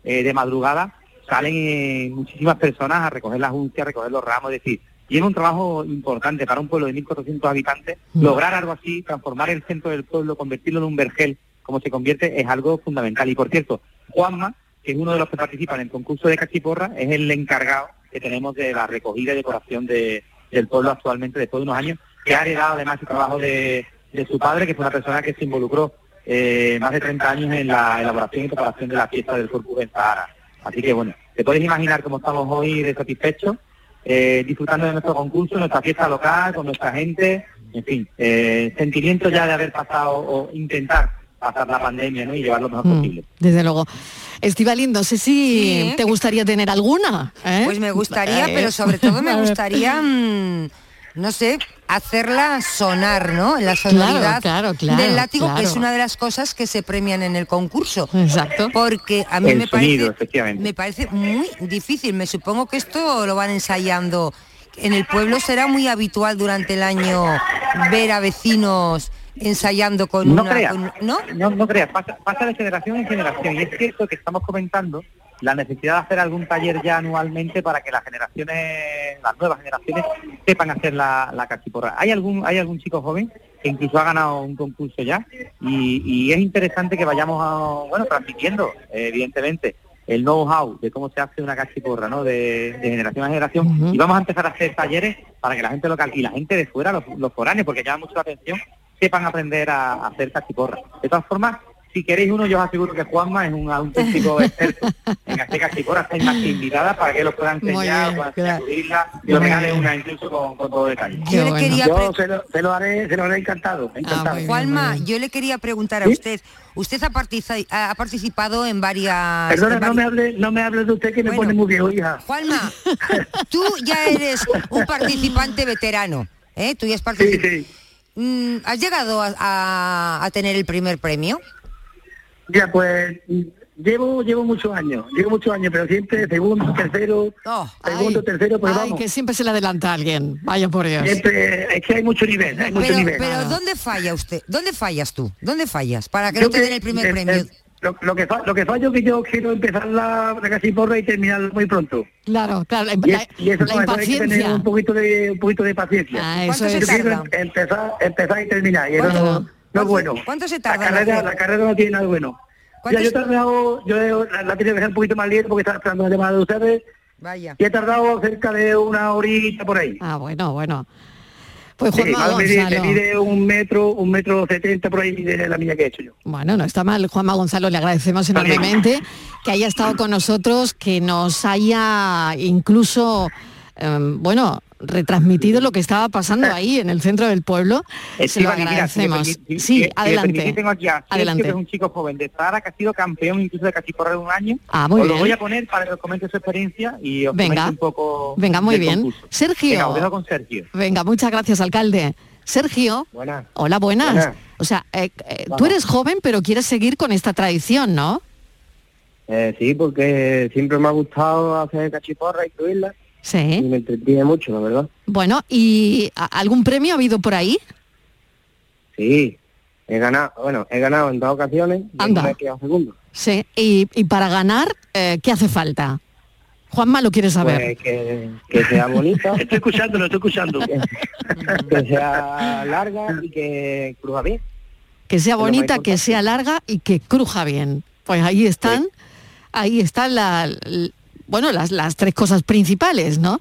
[SPEAKER 16] eh, de madrugada salen eh, muchísimas personas a recoger las uncias, a recoger los ramos, es decir, y es un trabajo importante para un pueblo de 1.400 habitantes,
[SPEAKER 1] Mm.
[SPEAKER 16] lograr algo así, transformar el centro del pueblo, convertirlo en un vergel, como se convierte, es algo fundamental. Y por cierto, Juanma, que es uno de los que participan en el concurso de Cachiporra, es el encargado que tenemos de la recogida y decoración de- del pueblo actualmente después de unos años, que ha heredado además el trabajo de, de su padre, que fue una persona que se involucró eh, más de 30 años en la elaboración y preparación de la fiesta del Corpus en Sahara. Así que bueno, te puedes imaginar cómo estamos hoy de satisfechos, eh, disfrutando de nuestro concurso, nuestra fiesta local, con nuestra gente, en fin, eh, sentimiento ya de haber pasado o intentar pasar la pandemia ¿no? y llevar lo mejor
[SPEAKER 1] Mm,
[SPEAKER 16] posible.
[SPEAKER 1] Desde luego. Estivalín, no sé si
[SPEAKER 13] Sí.
[SPEAKER 1] te gustaría tener alguna. ¿eh?
[SPEAKER 13] Pues me gustaría,
[SPEAKER 1] Eh,
[SPEAKER 13] pero sobre todo me [LAUGHS] gustaría, mm, no sé, hacerla sonar, ¿no? La sonoridad
[SPEAKER 1] claro, claro,
[SPEAKER 13] del látigo, que
[SPEAKER 1] claro.
[SPEAKER 13] es una de las cosas que se premian en el concurso.
[SPEAKER 1] Exacto.
[SPEAKER 13] Porque a mí
[SPEAKER 16] El
[SPEAKER 13] me
[SPEAKER 16] sonido,
[SPEAKER 13] parece,
[SPEAKER 16] efectivamente.
[SPEAKER 13] me parece muy difícil. Me supongo que esto lo van ensayando. En el pueblo será muy habitual durante el año ver a vecinos ensayando con
[SPEAKER 16] No
[SPEAKER 13] una... con- ¿No?
[SPEAKER 16] no, no creas, pasa, pasa de generación en generación. Y es cierto que estamos comentando la necesidad de hacer algún taller ya anualmente para que las generaciones, las nuevas generaciones, sepan hacer la, la cachiporra. Hay algún, hay algún chico joven que incluso ha ganado un concurso ya y, y es interesante que vayamos a, bueno, transmitiendo, evidentemente, el know-how de cómo se hace una cachiporra, ¿no? De, de generación a generación. Y vamos a empezar a hacer talleres para que la gente local y la gente de fuera, los, los foráneos, porque llama mucho la atención, sepan aprender a, a hacer cachiporra. De todas formas, si queréis uno, yo os aseguro que Juanma es un auténtico [LAUGHS] experto en hacer cachiporra, estáis más que invitada para que los puedan enseñar,
[SPEAKER 1] bien,
[SPEAKER 16] puedan
[SPEAKER 1] claro.
[SPEAKER 16] y
[SPEAKER 1] Muy
[SPEAKER 16] regale una incluso con, con todo detalle.
[SPEAKER 13] Yo le
[SPEAKER 1] bueno.
[SPEAKER 13] quería
[SPEAKER 17] Yo se lo, se lo haré, se lo haré encantado, encantado.
[SPEAKER 1] muy bien,
[SPEAKER 13] Juanma, yo le quería preguntar a
[SPEAKER 17] ¿Sí?
[SPEAKER 13] usted. Usted ha, partici- ha participado en varias...
[SPEAKER 17] Perdona,
[SPEAKER 13] en
[SPEAKER 17] no me hable, no me hable de usted que me
[SPEAKER 13] Bueno.
[SPEAKER 17] pone muy viejo, hija.
[SPEAKER 13] Juanma, [LAUGHS] tú ya eres un participante veterano, ¿eh? Tú ya has
[SPEAKER 17] Sí, sí.
[SPEAKER 13] ¿Has llegado a, a- a tener el primer premio?
[SPEAKER 17] Ya, pues llevo llevo muchos años, llevo muchos años, pero siempre segundo, tercero,
[SPEAKER 13] Oh,
[SPEAKER 17] segundo,
[SPEAKER 1] Ay,
[SPEAKER 17] tercero, pues
[SPEAKER 1] ay,
[SPEAKER 17] vamos.
[SPEAKER 1] que siempre se le adelanta a alguien. Vaya por Dios.
[SPEAKER 17] Siempre, es que hay mucho nivel, hay mucho
[SPEAKER 13] pero,
[SPEAKER 17] nivel.
[SPEAKER 13] pero ¿dónde falla usted? ¿Dónde fallas tú? ¿Dónde fallas? Para que
[SPEAKER 17] Yo
[SPEAKER 13] no te den el primer premio.
[SPEAKER 17] Lo, lo que fa- lo que fallo es que yo quiero empezar la, la cachiporra y terminarla muy pronto.
[SPEAKER 1] Claro, claro. La,
[SPEAKER 17] Y,
[SPEAKER 1] la-
[SPEAKER 17] es- y eso,
[SPEAKER 1] la
[SPEAKER 17] no, eso hay que tener un poquito de un poquito de paciencia.
[SPEAKER 1] Ah, eso
[SPEAKER 13] ¿Cuánto se
[SPEAKER 1] es.
[SPEAKER 17] Yo quiero em- empezar, empezar y terminar. Y eso no, no es
[SPEAKER 13] ¿Cuánto-
[SPEAKER 17] bueno.
[SPEAKER 13] cuánto se
[SPEAKER 17] la
[SPEAKER 13] tarda en
[SPEAKER 17] carrera, la carrera no tiene nada bueno.
[SPEAKER 13] ¿Cuánto
[SPEAKER 17] Ya, yo he tardado, yo he- la, la tenido que hacer un poquito más lento porque estaba esperando la llamada de ustedes
[SPEAKER 13] Vaya.
[SPEAKER 17] y he tardado cerca de una horita por ahí.
[SPEAKER 1] Ah, bueno, bueno. Pues Juanma
[SPEAKER 17] me mide, me
[SPEAKER 1] Gonzalo.
[SPEAKER 17] mide un metro, un metro setenta por ahí de la milla que he hecho yo.
[SPEAKER 1] Bueno, no está mal. Juanma Gonzalo, le agradecemos enormemente que haya estado con nosotros, que nos haya incluso, em, bueno, retransmitido lo que estaba pasando ahí en el centro del pueblo. Se lo
[SPEAKER 16] mira, si
[SPEAKER 1] agradecemos.
[SPEAKER 16] si-
[SPEAKER 1] Sí,
[SPEAKER 16] me
[SPEAKER 1] adelante.
[SPEAKER 16] tengo aquí a
[SPEAKER 1] Adelante.
[SPEAKER 16] que es un chico joven de Zara que ha sido campeón incluso de cachiporra de un año.
[SPEAKER 1] Ah, muy
[SPEAKER 16] os
[SPEAKER 1] bien.
[SPEAKER 16] lo voy a poner para que os comente su experiencia y os
[SPEAKER 1] Venga.
[SPEAKER 16] comente un poco
[SPEAKER 1] Venga, muy
[SPEAKER 16] del
[SPEAKER 1] bien.
[SPEAKER 16] concurso.
[SPEAKER 1] Sergio.
[SPEAKER 16] Venga, os dejo con Sergio.
[SPEAKER 1] Venga, muchas gracias, alcalde. Sergio.
[SPEAKER 18] Buenas.
[SPEAKER 1] Hola, buenas.
[SPEAKER 18] Buenas.
[SPEAKER 1] O sea, eh, eh, tú eres joven, pero quieres seguir con esta tradición, ¿no?
[SPEAKER 18] Eh, sí, porque siempre me ha gustado hacer cachiporra y subirla.
[SPEAKER 1] Sí.
[SPEAKER 18] Y me entretiene mucho, la verdad.
[SPEAKER 1] Bueno, ¿y algún premio ha habido por ahí?
[SPEAKER 18] Sí, he ganado, bueno, he ganado en dos ocasiones y
[SPEAKER 1] Anda.
[SPEAKER 18] me he quedado segundo.
[SPEAKER 1] Sí. Y, y para ganar, eh, ¿qué hace falta? Juanma lo quiere saber.
[SPEAKER 18] Pues que, que sea bonita. [LAUGHS]
[SPEAKER 17] Estoy escuchando, lo estoy escuchando.
[SPEAKER 18] que sea larga y que cruja bien.
[SPEAKER 1] que sea bonita, que sea larga y que cruja bien. Pues ahí están, ahí están la, bueno, las, las tres cosas principales, ¿no?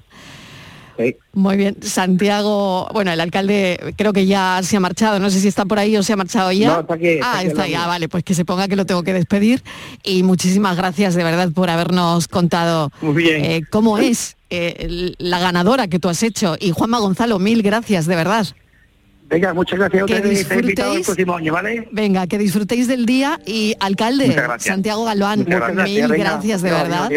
[SPEAKER 1] Muy bien, Santiago, bueno, el alcalde creo que ya se ha marchado, no sé si está por ahí o se ha marchado ya.
[SPEAKER 18] No, está aquí, está
[SPEAKER 1] ah,
[SPEAKER 18] aquí
[SPEAKER 1] está ya, vale, pues que se ponga que lo tengo que despedir y muchísimas gracias de verdad por habernos contado
[SPEAKER 18] Muy bien.
[SPEAKER 1] eh, cómo es eh, la ganadora que tú has hecho y Juanma Gonzalo, mil gracias, de verdad.
[SPEAKER 17] Venga, muchas gracias a
[SPEAKER 1] Que
[SPEAKER 17] ustedes el
[SPEAKER 1] disfrutéis.
[SPEAKER 17] próximo año, ¿vale?
[SPEAKER 1] Venga, que disfrutéis del día y alcalde. Santiago Galván,
[SPEAKER 17] Muchas gracias,
[SPEAKER 1] mil
[SPEAKER 17] venga.
[SPEAKER 1] gracias de verdad.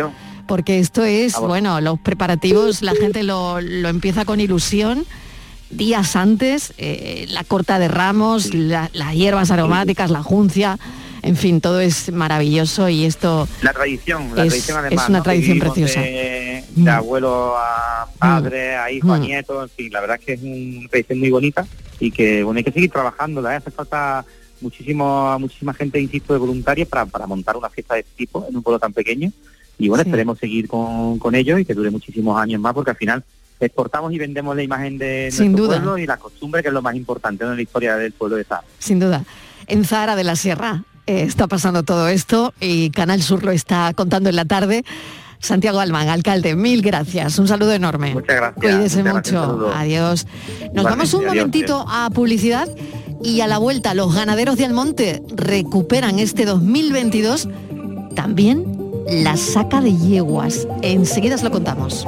[SPEAKER 1] Porque esto es, bueno, los preparativos, la gente lo, lo empieza con ilusión. Días antes, eh, la corta de ramos, la- las hierbas aromáticas, la juncia, en fin, todo es maravilloso y esto
[SPEAKER 16] La tradición, la
[SPEAKER 1] Es-
[SPEAKER 16] tradición además.
[SPEAKER 1] es una tradición preciosa.
[SPEAKER 16] De,
[SPEAKER 1] Mm.
[SPEAKER 16] de abuelo a padre, a hijo, a
[SPEAKER 1] Mm.
[SPEAKER 16] nieto, en fin, la verdad es que es una tradición muy bonita y que bueno hay que seguir trabajando, ¿eh? hace falta muchísimo, muchísima gente, insisto, de voluntarios para, para montar una fiesta de este tipo en un pueblo tan pequeño y bueno,
[SPEAKER 1] Sí.
[SPEAKER 16] esperemos seguir con, con ello y que dure muchísimos años más porque al final exportamos y vendemos la imagen de
[SPEAKER 1] Sin
[SPEAKER 16] nuestro
[SPEAKER 1] duda.
[SPEAKER 16] pueblo y la costumbre que es lo más importante en la historia del pueblo de Zara.
[SPEAKER 1] sin duda. En Zahara de la Sierra eh, está pasando todo esto y Canal Sur lo está contando en la tarde. Santiago Alman, alcalde, mil gracias. Un saludo enorme.
[SPEAKER 16] Muchas gracias.
[SPEAKER 1] Cuídese
[SPEAKER 16] muchas
[SPEAKER 1] mucho. Adiós. Nos
[SPEAKER 16] Igualmente,
[SPEAKER 1] vamos un
[SPEAKER 16] adiós,
[SPEAKER 1] momentito a publicidad y a la vuelta los ganaderos de Almonte recuperan este 2022 también la saca de yeguas. Enseguida os lo contamos.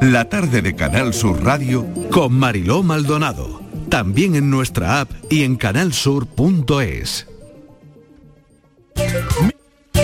[SPEAKER 9] La tarde de Canal Sur Radio con Mariló Maldonado. También en nuestra app y en canalsur.es.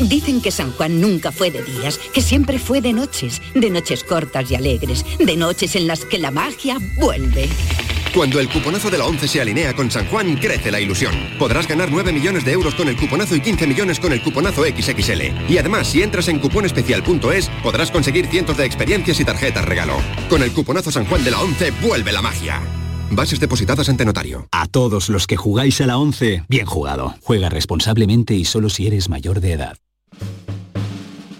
[SPEAKER 19] Dicen que San Juan nunca fue de días, que siempre fue de noches, de noches cortas y alegres, de noches en las que la magia vuelve.
[SPEAKER 20] Cuando el cuponazo de la 11 se alinea con San Juan, crece la ilusión. Podrás ganar 9 millones de euros con el cuponazo y 15 millones con el cuponazo XXL. Y además, si entras en cuponespecial.es, podrás conseguir cientos de experiencias y tarjetas regalo. Con el cuponazo San Juan de la 11, vuelve la magia. Bases depositadas ante notario.
[SPEAKER 21] A todos los que jugáis a la 11, bien jugado. Juega responsablemente y solo si eres mayor de edad.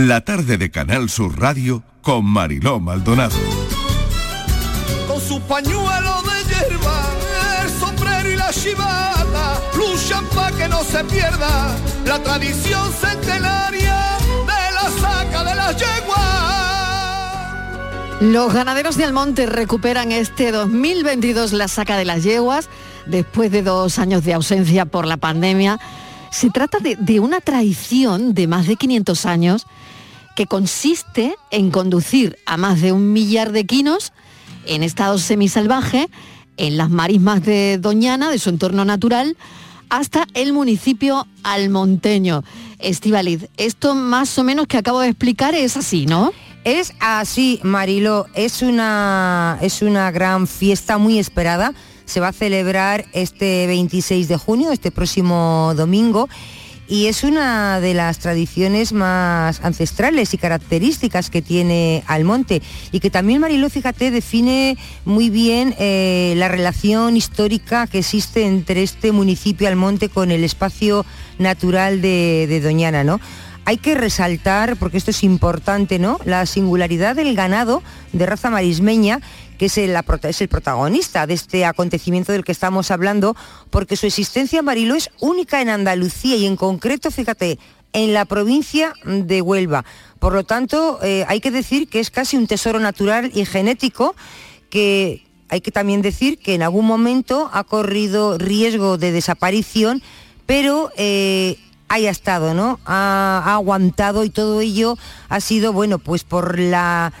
[SPEAKER 9] La tarde de Canal Sur Radio con Mariló Maldonado.
[SPEAKER 12] Con su pañuelo de hierba, el sombrero y la chivata, luchan para que no se pierda la tradición centenaria de la saca de las yeguas.
[SPEAKER 1] Los ganaderos de Almonte recuperan este 2022 la saca de las yeguas después de dos años de ausencia por la pandemia. Se trata de, de una tradición de más de 500 años que consiste en conducir a más de un millar de quinos en estado semisalvaje en las marismas de Doñana, de su entorno natural, hasta el municipio almonteño. Estivaliz, esto más o menos que acabo de explicar es así, ¿no?
[SPEAKER 13] Es así, Marilo, es una, es una gran fiesta muy esperada. Se va a celebrar este 26 de junio, este próximo domingo, y es una de las tradiciones más ancestrales y características que tiene Almonte y que también Mariló, fíjate, define muy bien eh, la relación histórica que existe entre este municipio Almonte con el espacio natural de, de Doñana, ¿no? Hay que resaltar, porque esto es importante, ¿no? La singularidad del ganado de raza marismeña que es el, es el protagonista de este acontecimiento del que estamos hablando, porque su existencia, Marilo, es única en Andalucía y en concreto, fíjate, en la provincia de Huelva. Por lo tanto, eh, hay que decir que es casi un tesoro natural y genético que hay que también decir que en algún momento ha corrido riesgo de desaparición, pero eh, haya estado, ¿no? Ha, aguantado y todo ello ha sido, bueno, pues por la,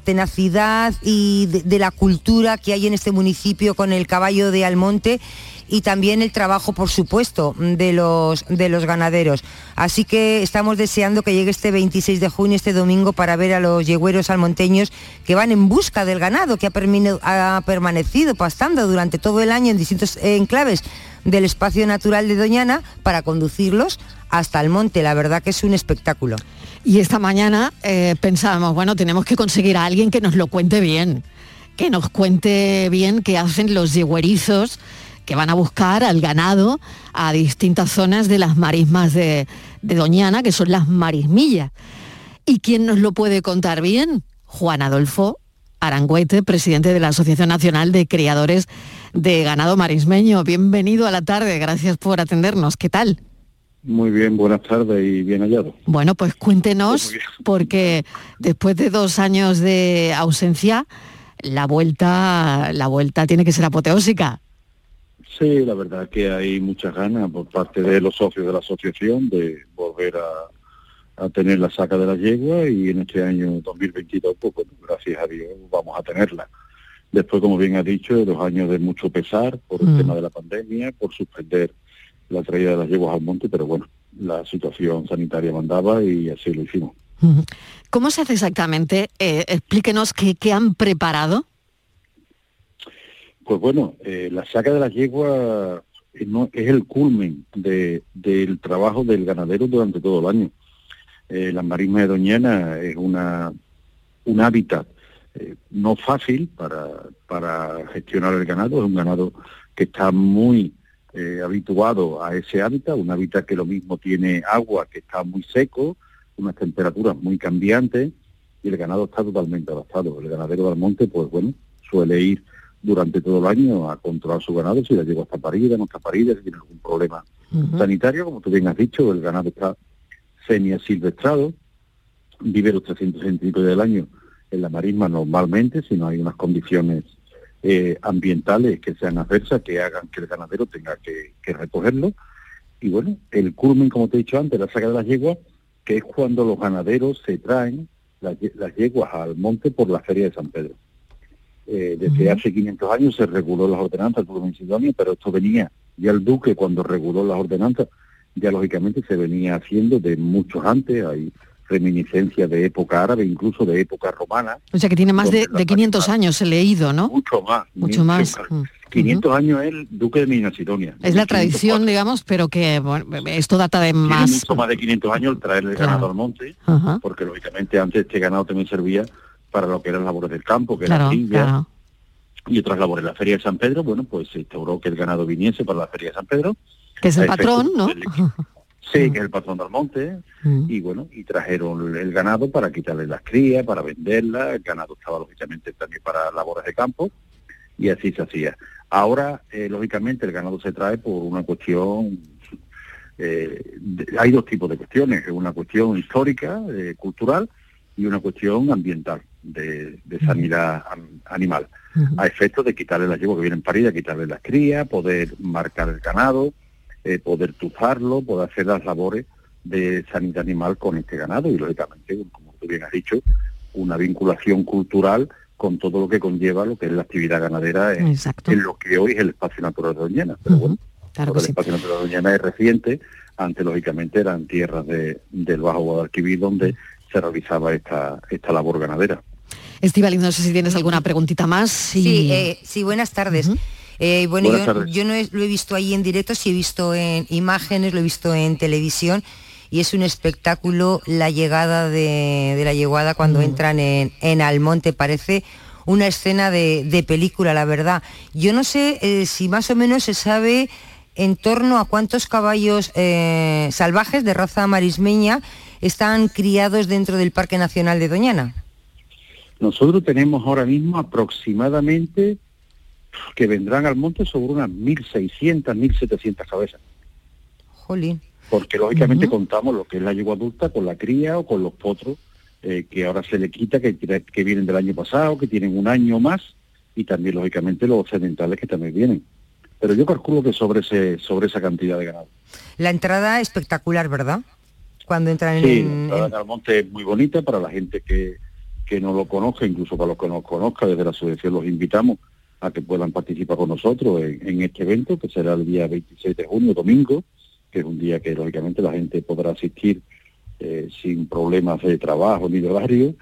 [SPEAKER 13] tenacidad y de, la cultura que hay en este municipio con el caballo de Almonte y también el trabajo, por supuesto, de los, de los ganaderos. Así que estamos deseando que llegue este 26 de junio, este domingo, para ver a los yegüeros almonteños que van en busca del ganado, que ha, ha permanecido pastando durante todo el año en distintos enclaves del espacio natural de Doñana para conducirlos hasta el monte. La verdad que es un espectáculo.
[SPEAKER 1] Y esta mañana eh, pensábamos, bueno, tenemos que conseguir a alguien que nos lo cuente bien, que nos cuente bien qué hacen los yegüerizos que van a buscar al ganado a distintas zonas de las marismas de, Doñana, que son las marismillas. ¿Y quién nos lo puede contar bien? Juan Adolfo Arangüete, presidente de la Asociación Nacional de Criadores de Ganado Marismeño. Bienvenido a la tarde, gracias por atendernos. ¿Qué tal?
[SPEAKER 22] Muy bien, buenas tardes y bien hallado.
[SPEAKER 1] Bueno, pues cuéntenos, porque después de dos años de ausencia, la vuelta, la vuelta tiene que ser apoteósica.
[SPEAKER 22] Sí, la verdad que hay muchas ganas por parte de los socios de la asociación de volver a, tener la saca de la yegua y en este año 2022, pues gracias a Dios vamos a tenerla. Después, como bien ha dicho, dos años de mucho pesar por el mm. tema de la pandemia, por suspender la traída de las yeguas al monte, pero bueno, la situación sanitaria mandaba y así lo hicimos.
[SPEAKER 1] ¿Cómo se hace exactamente? Eh, explíquenos qué, qué han preparado.
[SPEAKER 22] Pues bueno, eh, la saca de las yeguas eh, es el culmen del trabajo del ganadero durante todo el año. Eh, la marisma de Doñana es una, un hábitat no fácil para, para gestionar el ganado, es un ganado que está muy habituado a ese hábitat, un hábitat que lo mismo tiene agua, que está muy seco, unas temperaturas muy cambiantes, y el ganado está totalmente adaptado. El ganadero del monte, pues bueno, suele ir durante todo el año a controlar su ganado, si la llevo hasta parida, no está parida, si tiene algún problema sanitario, como tú bien has dicho, el ganado está semi-silvestrado, vive los 365 del año en la marisma normalmente, si no hay unas condiciones eh, ambientales que sean adversas, que hagan que el ganadero tenga que, recogerlo. Y bueno, el culmen, como te he dicho antes, la saca de las yeguas, que es cuando los ganaderos se traen las, las yeguas al monte por la feria de San Pedro. Eh, desde hace 500 años se reguló las ordenanzas del pero esto venía, ya el duque cuando reguló las ordenanzas, ya lógicamente se venía haciendo de muchos antes, hay reminiscencias de época árabe, incluso de época romana.
[SPEAKER 1] O sea que tiene más de, 500 años he leído, ¿no?
[SPEAKER 22] Mucho más.
[SPEAKER 1] Mucho más.
[SPEAKER 22] 500 mm. años es el duque de Minas Sidonia.
[SPEAKER 1] Es la tradición, digamos, pero que esto data de más...
[SPEAKER 22] mucho más de 500 años el traer el ganado al monte, porque lógicamente antes este ganado también servía para lo que eran labores del campo, que era la y otras labores. La Feria de San Pedro, bueno, pues se instauró que el ganado viniese para la Feria de San Pedro.
[SPEAKER 1] Que es el patrón, ¿no? [LAUGHS]
[SPEAKER 22] Sí, que es el patrón del monte. Mm. Y bueno, y trajeron el ganado para quitarle las crías, para venderla. El ganado estaba lógicamente también para labores de campo. Y así se hacía. Ahora, eh, lógicamente, el ganado se trae por una cuestión eh, hay dos tipos de cuestiones, una cuestión histórica, eh, cultural, y una cuestión ambiental de, sanidad animal, a efectos de quitarle las yeguas que vienen paridas, quitarle las crías, poder marcar el ganado, eh, poder tuzarlo, poder hacer las labores de sanidad animal con este ganado y lógicamente, como tú bien has dicho, una vinculación cultural con todo lo que conlleva lo que es la actividad ganadera en, lo que hoy es el espacio natural de Doñana. Pero bueno, el espacio natural de Doñana es reciente, antes lógicamente eran tierras de, del Bajo Guadalquivir donde se realizaba esta, esta labor ganadera.
[SPEAKER 1] Estivali, no sé si tienes alguna preguntita más.
[SPEAKER 13] Sí, eh, sí buenas tardes. Eh, bueno, yo, no lo he visto ahí en directo, sí he visto en imágenes, lo he visto en televisión y es un espectáculo la llegada de, la yeguada cuando mm. entran en, en, Almonte. Parece una escena de, película, la verdad. Yo no sé eh, si más o menos se sabe en torno a cuántos caballos salvajes de raza marismeña están criados dentro del Parque Nacional de Doñana.
[SPEAKER 22] Nosotros tenemos ahora mismo aproximadamente que vendrán al monte sobre unas 1.600, 1.700 cabezas.
[SPEAKER 13] Jolín.
[SPEAKER 22] porque lógicamente contamos lo que es la yegua adulta con la cría o con los potros eh, que ahora se le quita, que, que vienen del año pasado, que tienen un año más, y también lógicamente los occidentales que también vienen. Pero yo calculo que sobre ese, sobre esa cantidad de ganado.
[SPEAKER 13] La entrada espectacular, ¿verdad? Cuando entran
[SPEAKER 22] sí,
[SPEAKER 13] en,
[SPEAKER 22] la entrada al monte es muy bonita para la gente que, que no lo conozca, incluso para los que no nos conozca, desde la asociación los invitamos a que puedan participar con nosotros en, este evento, que será el día 26 de junio, domingo, que es un día que lógicamente la gente podrá asistir eh, sin problemas de trabajo ni de horario.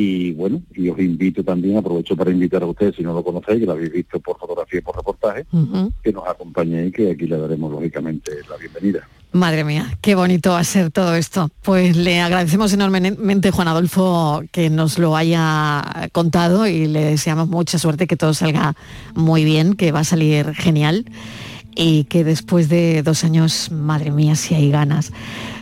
[SPEAKER 22] Y bueno, y os invito también, aprovecho para invitar a ustedes, si no lo conocéis, que lo habéis visto por fotografía y por reportaje, que nos acompañéis, que aquí le daremos lógicamente la bienvenida.
[SPEAKER 1] Madre mía, qué bonito va a ser todo esto. Pues le agradecemos enormemente, Juan Adolfo, que nos lo haya contado y le deseamos mucha suerte, que todo salga muy bien, que va a salir genial y que después de dos años, madre mía, si hay ganas.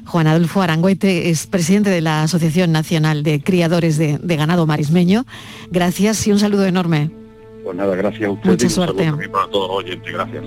[SPEAKER 1] Juan Adolfo Aranguete es presidente de la Asociación Nacional de Criadores de Ganado Marismeño. Gracias y un saludo enorme.
[SPEAKER 22] Pues nada, gracias a ustedes.
[SPEAKER 1] Mucha
[SPEAKER 22] y
[SPEAKER 1] suerte.
[SPEAKER 22] para todos los oyentes, gracias.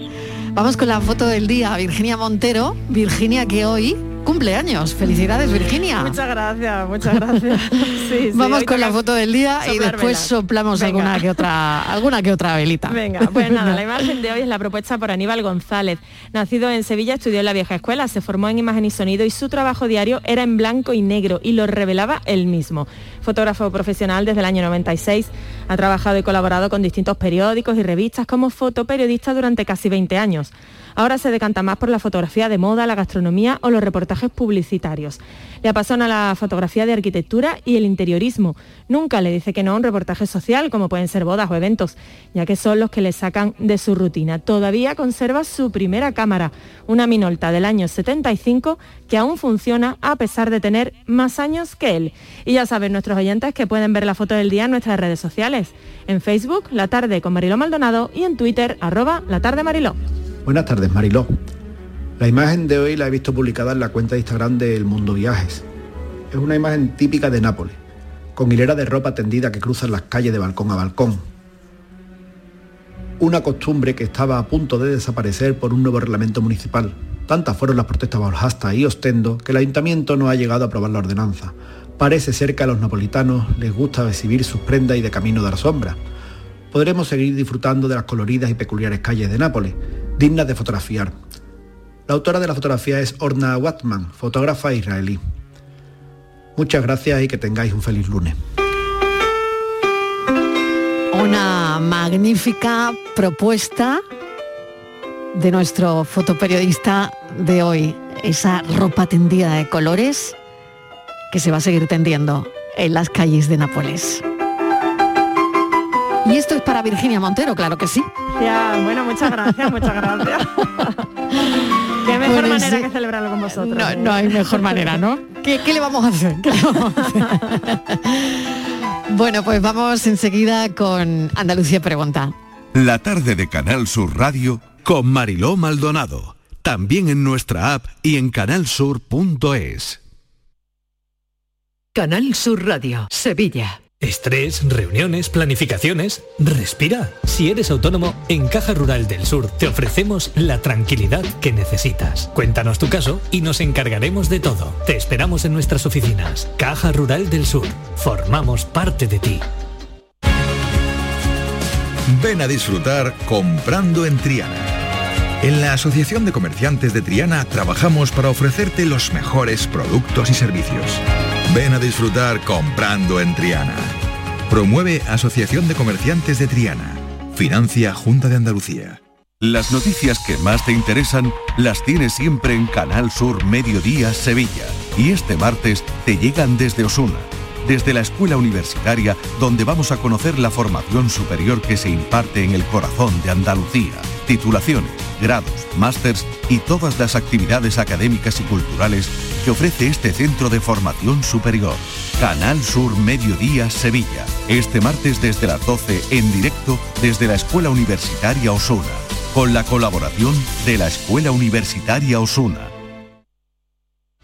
[SPEAKER 1] Vamos con la foto del día, Virginia Montero. Virginia que hoy cumple años. Felicidades, Virginia.
[SPEAKER 23] Muchas gracias, muchas gracias. [LAUGHS] Sí, sí,
[SPEAKER 1] Vamos con la foto del día y después
[SPEAKER 23] velas.
[SPEAKER 1] soplamos
[SPEAKER 23] Venga.
[SPEAKER 1] alguna que otra alguna que otra velita.
[SPEAKER 23] Venga, pues nada, [LAUGHS] la imagen de hoy es la propuesta por Aníbal González. Nacido en Sevilla, estudió en la vieja escuela, se formó en imagen y sonido y su trabajo diario era en blanco y negro y lo revelaba él mismo. Fotógrafo profesional desde el año 96, ha trabajado y colaborado con distintos periódicos y revistas como fotoperiodista durante casi 20 años. Ahora se decanta más por la fotografía de moda, la gastronomía o los reportajes publicitarios. Le apasiona la fotografía de arquitectura y el interiorismo. Nunca le dice que no a un reportaje social, como pueden ser bodas o eventos, ya que son los que le sacan de su rutina. Todavía conserva su primera cámara, una Minolta del año 75, que aún funciona a pesar de tener más años que él. Y ya saben nuestros oyentes que pueden ver la foto del día en nuestras redes sociales. En Facebook, La Tarde con Mariló Maldonado y en Twitter, arroba La Tarde Mariló.
[SPEAKER 24] Buenas tardes, Mariló. La imagen de hoy la he visto publicada en la cuenta de Instagram de El Mundo Viajes. Es una imagen típica de Nápoles, con hilera de ropa tendida que cruzan las calles de balcón a balcón. Una costumbre que estaba a punto de desaparecer por un nuevo reglamento municipal. Tantas fueron las protestas bajo el hashtag y ostendo que el ayuntamiento no ha llegado a aprobar la ordenanza. Parece ser que a los napolitanos les gusta exhibir sus prendas y de camino dar sombra. Podremos seguir disfrutando de las coloridas y peculiares calles de Nápoles, dignas de fotografiar. La autora de la fotografía es Orna Watman, fotógrafa israelí. Muchas gracias y que tengáis un feliz lunes.
[SPEAKER 1] Una magnífica propuesta de nuestro fotoperiodista de hoy. Esa ropa tendida de colores que se va a seguir tendiendo en las calles de Nápoles. Y esto es para Virginia Montero, claro que sí.
[SPEAKER 23] Ya, bueno, muchas gracias, muchas gracias. [LAUGHS] Qué mejor
[SPEAKER 1] Bueno,
[SPEAKER 23] manera
[SPEAKER 1] sí.
[SPEAKER 23] que celebrarlo con vosotros.
[SPEAKER 1] No, no hay mejor manera, ¿no? ¿Qué, qué le vamos a hacer? [LAUGHS] ¿Qué le vamos a hacer? bueno, pues vamos enseguida con Andalucía Pregunta.
[SPEAKER 9] La tarde de Canal Sur Radio con Mariló Maldonado. También en nuestra app y en canalsur.es.
[SPEAKER 25] Canal Sur Radio, Sevilla.
[SPEAKER 26] Estrés, reuniones, planificaciones. Respira. Si eres autónomo, en Caja Rural del Sur te ofrecemos la tranquilidad que necesitas. Cuéntanos tu caso y nos encargaremos de todo. Te esperamos en nuestras oficinas. Caja Rural del Sur. Formamos parte de ti.
[SPEAKER 27] Ven a disfrutar comprando en Triana. En la Asociación de Comerciantes de Triana trabajamos para ofrecerte los mejores productos y servicios. Ven a disfrutar comprando en Triana. Promueve Asociación de Comerciantes de Triana. Financia Junta de Andalucía.
[SPEAKER 9] Las noticias que más te interesan las tienes siempre en Canal Sur Mediodía Sevilla. Y este martes te llegan desde Osuna, desde la escuela universitaria donde vamos a conocer la formación superior que se imparte en el corazón de Andalucía. Titulaciones, grados, másters y todas las actividades académicas y culturales que ofrece este centro de formación superior. Canal Sur Mediodía Sevilla. Este martes desde las 12 en directo desde la Escuela Universitaria Osuna con la colaboración de la Escuela Universitaria Osuna.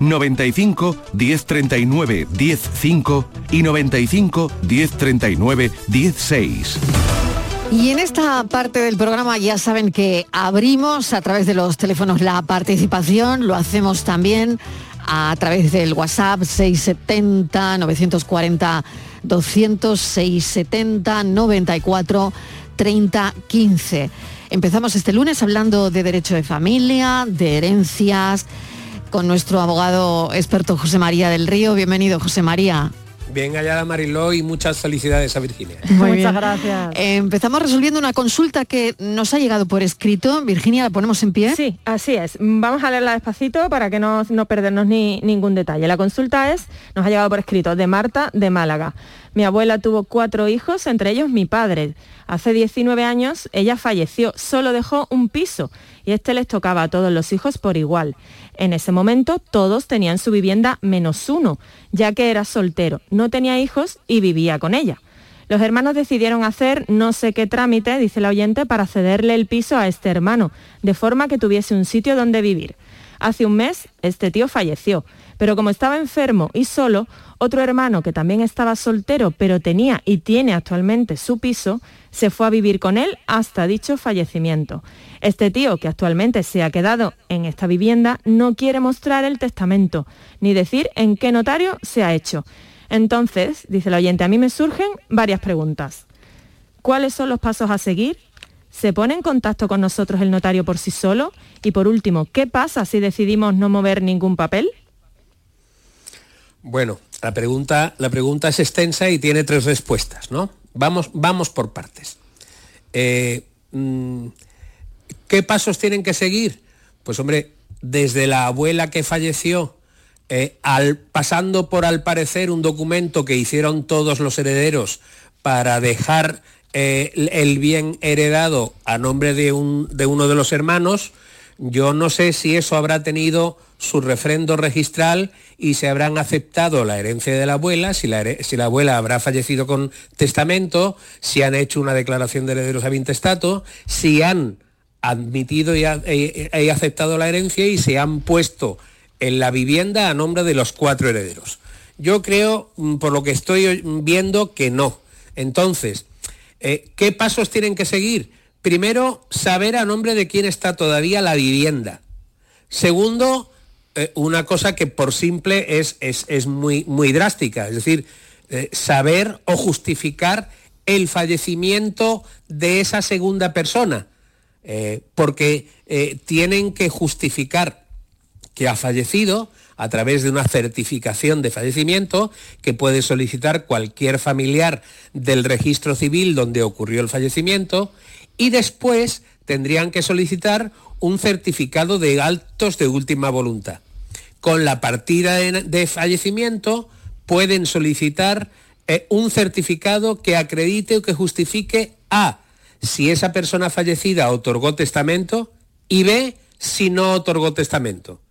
[SPEAKER 9] 95 1039 105 y 95 1039 16.
[SPEAKER 1] Y en esta parte del programa ya saben que abrimos a través de los teléfonos la participación, lo hacemos también a través del WhatsApp 670 940 200 670 94 30 15. Empezamos este lunes hablando de derecho de familia, de herencias, con nuestro abogado experto José María del Río. Bienvenido, José María.
[SPEAKER 28] Bien hallada Mariló y muchas felicidades a Virginia.
[SPEAKER 1] Muchas gracias. empezamos resolviendo una consulta que nos ha llegado por escrito. Virginia, ¿la ponemos en pie?
[SPEAKER 23] Sí, así es. Vamos a leerla despacito para que no, no perdernos ni, ningún detalle. La consulta es, nos ha llegado por escrito, de Marta de Málaga. Mi abuela tuvo cuatro hijos, entre ellos mi padre. Hace 19 años ella falleció, solo dejó un piso y este les tocaba a todos los hijos por igual. En ese momento todos tenían su vivienda menos uno, ya que era soltero, no tenía hijos y vivía con ella. Los hermanos decidieron hacer no sé qué trámite, dice la oyente, para cederle el piso a este hermano, de forma que tuviese un sitio donde vivir. Hace un mes este tío falleció, pero como estaba enfermo y solo, otro hermano que también estaba soltero, pero tenía y tiene actualmente su piso, se fue a vivir con él hasta dicho fallecimiento. Este tío, que actualmente se ha quedado en esta vivienda, no quiere mostrar el testamento, ni decir en qué notario se ha hecho. Entonces, dice el oyente, a mí me surgen varias preguntas. ¿Cuáles son los pasos a seguir? ¿Se pone en contacto con nosotros el notario por sí solo? Y por último, ¿qué pasa si decidimos no mover ningún papel?
[SPEAKER 28] Bueno, la pregunta, la pregunta es extensa y tiene tres respuestas, ¿no? Vamos, vamos por partes. Eh, mm, ¿Qué pasos tienen que seguir? Pues hombre, desde la abuela que falleció, eh, al, pasando por al parecer un documento que hicieron todos los herederos para dejar eh, el bien heredado a nombre de, un, de uno de los hermanos, yo no sé si eso habrá tenido su refrendo registral y se habrán aceptado la herencia de la abuela, si la, abuela habrá fallecido con testamento, si han hecho una declaración de herederos a intestato, si han admitido y, aceptado la herencia y se han puesto en la vivienda a nombre de los cuatro herederos. Yo creo, mm, por lo que estoy viendo, que no. Entonces, eh, ¿qué pasos tienen que seguir? Primero, saber a nombre de quién está todavía la vivienda. Segundo, eh, una cosa que por simple es, es, muy, muy drástica, es decir, eh, saber o justificar el fallecimiento de esa segunda persona, eh, porque tienen que justificar que ha fallecido a través de una certificación de fallecimiento que puede solicitar cualquier familiar del registro civil donde ocurrió el fallecimiento y después tendrían que solicitar un certificado de altos de última voluntad. Con la partida de, fallecimiento pueden solicitar eh, un certificado que acredite o que justifique A, si esa persona fallecida otorgó testamento y B, si no otorgó testamento.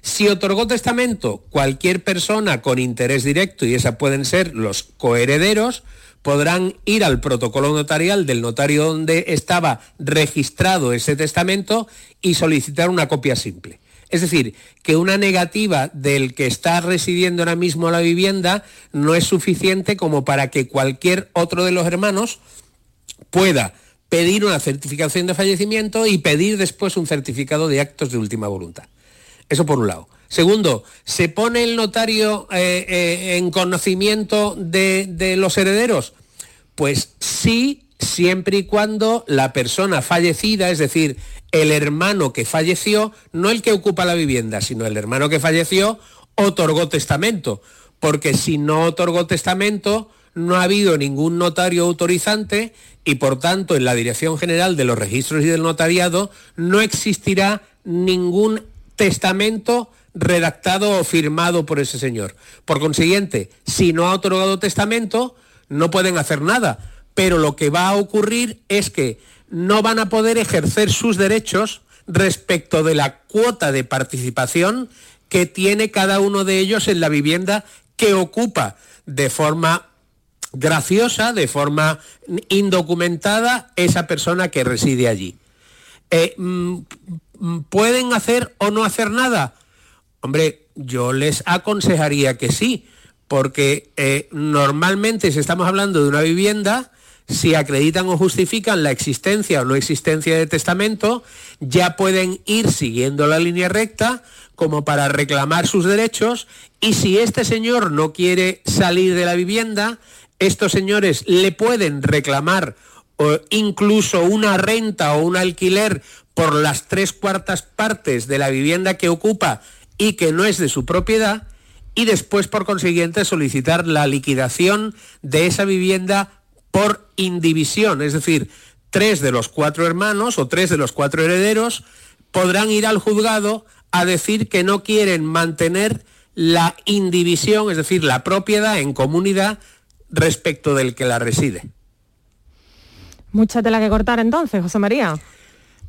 [SPEAKER 28] Si otorgó testamento cualquier persona con interés directo, y esa pueden ser los coherederos, podrán ir al protocolo notarial del notario donde estaba registrado ese testamento y solicitar una copia simple. Es decir, que una negativa del que está residiendo ahora mismo la vivienda no es suficiente como para que cualquier otro de los hermanos pueda pedir una certificación de fallecimiento y pedir después un certificado de actos de última voluntad. Eso por un lado. Segundo, ¿se pone el notario eh, eh, en conocimiento de, los herederos? Pues sí, siempre y cuando la persona fallecida, es decir, el hermano que falleció, no el que ocupa la vivienda, sino el hermano que falleció, otorgó testamento. Porque si no otorgó testamento, no ha habido ningún notario autorizante y por tanto en la Dirección General de los Registros y del Notariado no existirá ningún testamento redactado o firmado por ese señor. Por consiguiente, si no ha otorgado testamento, no pueden hacer nada. Pero lo que va a ocurrir es que no van a poder ejercer sus derechos respecto de la cuota de participación que tiene cada uno de ellos en la vivienda que ocupa de forma graciosa, de forma indocumentada, esa persona que reside allí. Eh, mm, mm, ¿Pueden hacer o no hacer nada? Hombre, yo les aconsejaría que sí, porque eh, normalmente si estamos hablando de una vivienda, si acreditan o justifican la existencia o no existencia de testamento, ya pueden ir siguiendo la línea recta como para reclamar sus derechos y si este señor no quiere salir de la vivienda, estos señores le pueden reclamar incluso una renta o un alquiler por las tres cuartas partes de la vivienda que ocupa y que no es de su propiedad y después por consiguiente solicitar la liquidación de esa vivienda por indivisión, es decir, tres de los cuatro hermanos o tres de los cuatro herederos podrán ir al juzgado a decir que no quieren mantener la indivisión, es decir, la propiedad en comunidad respecto del que la reside.
[SPEAKER 23] Mucha tela que cortar entonces, José María.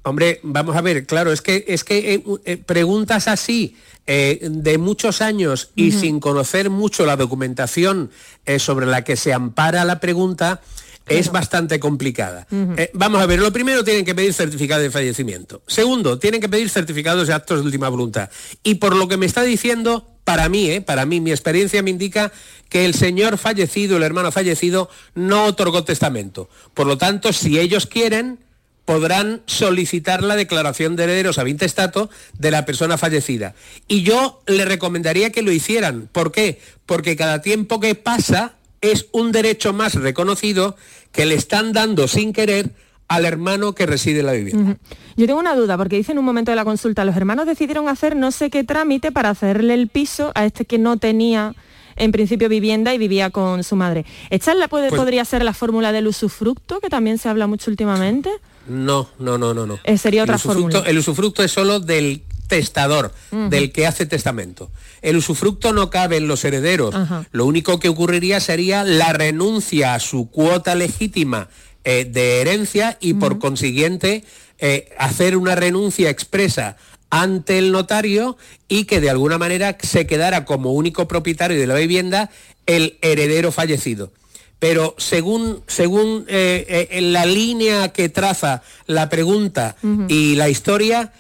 [SPEAKER 28] Hombre, vamos a ver, claro, es que, es que eh, eh, preguntas así eh, de muchos años y sin conocer mucho la documentación sobre la que se ampara la pregunta, es bastante complicada. vamos a ver, lo primero tienen que pedir certificado de fallecimiento. Segundo, tienen que pedir certificados de actos de última voluntad. Y por lo que me está diciendo, para mí, para mí, mi experiencia me indica que el señor fallecido, el hermano fallecido, no otorgó testamento. Por lo tanto, si ellos quieren, podrán solicitar la declaración de herederos a vintestato de la persona fallecida. Y yo le recomendaría que lo hicieran. ¿Por qué? Porque cada tiempo que pasa es un derecho más reconocido que le están dando sin querer al hermano que reside en la vivienda.
[SPEAKER 23] Yo tengo una duda, porque dice en un momento de la consulta, los hermanos decidieron hacer no sé qué trámite para hacerle el piso a este que no tenía en principio vivienda y vivía con su madre. ¿Esta la puede, pues podría ser la fórmula del usufructo, que también se habla mucho últimamente?
[SPEAKER 28] No, no, no, no, no.
[SPEAKER 23] Eh, sería otra fórmula.
[SPEAKER 28] El usufructo es solo del testador, del que hace testamento. El usufructo no cabe en los herederos. Lo único que ocurriría sería la renuncia a su cuota legítima eh, de herencia y por consiguiente eh, hacer una renuncia expresa ante el notario y que de alguna manera se quedara como único propietario de la vivienda el heredero fallecido pero según, según eh, eh, en la línea que traza la pregunta y la historia,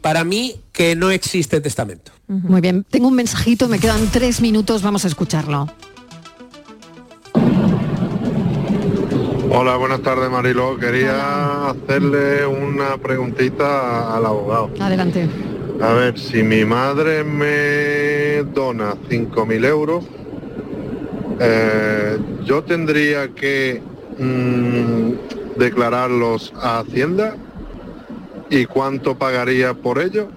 [SPEAKER 28] para mí que no existe testamento.
[SPEAKER 1] Muy bien, tengo un mensajito, me quedan tres minutos, vamos a escucharlo.
[SPEAKER 29] Hola, buenas tardes Marilo. Quería hacerle una preguntita al abogado.
[SPEAKER 1] Adelante.
[SPEAKER 29] A ver, si mi madre me dona 5.000 euros, eh, yo tendría que mm, declararlos a Hacienda y cuánto pagaría por ello.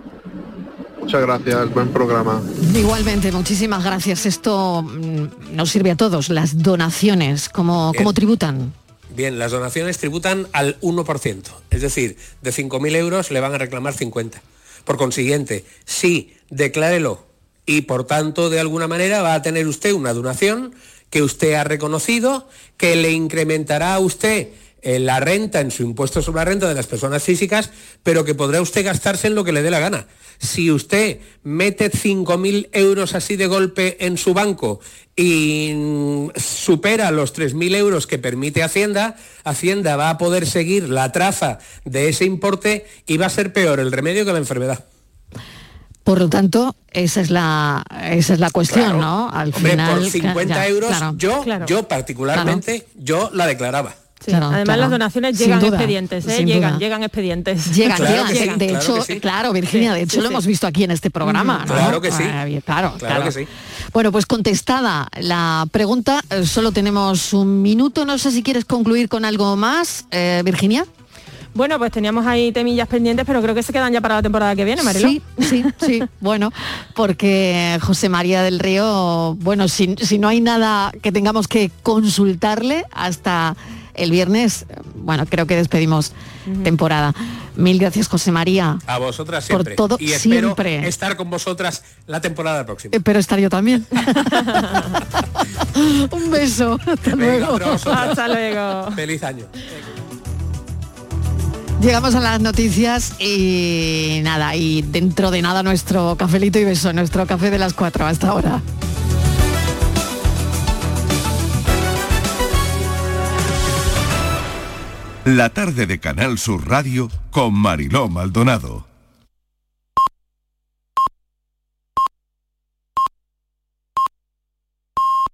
[SPEAKER 29] Muchas gracias, buen programa.
[SPEAKER 1] Igualmente, muchísimas gracias. Esto mm, nos sirve a todos. Las donaciones, ¿cómo, ¿cómo tributan?
[SPEAKER 28] Bien, las donaciones tributan al 1%, es decir, de 5.000 euros le van a reclamar 50. Por consiguiente, sí, declárelo y por tanto, de alguna manera, va a tener usted una donación que usted ha reconocido, que le incrementará a usted eh, la renta en su impuesto sobre la renta de las personas físicas, pero que podrá usted gastarse en lo que le dé la gana. Si usted mete 5.000 euros así de golpe en su banco y mm, supera los 3.000 euros que permite Hacienda, Hacienda va a poder seguir la traza de ese importe y va a ser peor el remedio que la enfermedad.
[SPEAKER 1] Por lo tanto, esa es la, esa es la cuestión, ¿no?
[SPEAKER 28] Al final, por 50 euros, yo, yo particularmente, yo la declaraba.
[SPEAKER 23] Además las donaciones llegan expedientes, ¿eh? llegan, llegan expedientes.
[SPEAKER 1] Llegan, llegan. de hecho, claro, Virginia, de hecho lo hemos visto aquí en este programa.
[SPEAKER 28] Claro que sí.
[SPEAKER 1] claro, claro, que sí. Bueno, pues contestada la pregunta, eh, solo tenemos un minuto. No sé si quieres concluir con algo más, eh, Virginia.
[SPEAKER 23] Bueno, pues teníamos ahí temillas pendientes, pero creo que se quedan ya para la temporada que viene, Marilo.
[SPEAKER 1] Sí, sí, sí. [LAUGHS] bueno, porque José María del Río, bueno, si, si no hay nada que tengamos que consultarle hasta el viernes, bueno, creo que despedimos temporada. Mil gracias, José María.
[SPEAKER 28] A vosotras
[SPEAKER 1] Por
[SPEAKER 28] siempre.
[SPEAKER 1] todo
[SPEAKER 28] y espero
[SPEAKER 1] siempre.
[SPEAKER 28] estar con vosotras la temporada próxima.
[SPEAKER 1] Espero estar yo también. [LAUGHS] [LAUGHS] Un beso. Hasta
[SPEAKER 28] Venga,
[SPEAKER 1] luego.
[SPEAKER 23] Hasta luego.
[SPEAKER 28] Feliz año.
[SPEAKER 1] Llegamos a las noticias y nada, y dentro de nada nuestro cafelito y beso, nuestro café de las cuatro hasta ahora.
[SPEAKER 9] La tarde de Canal Sur Radio con Mariló Maldonado.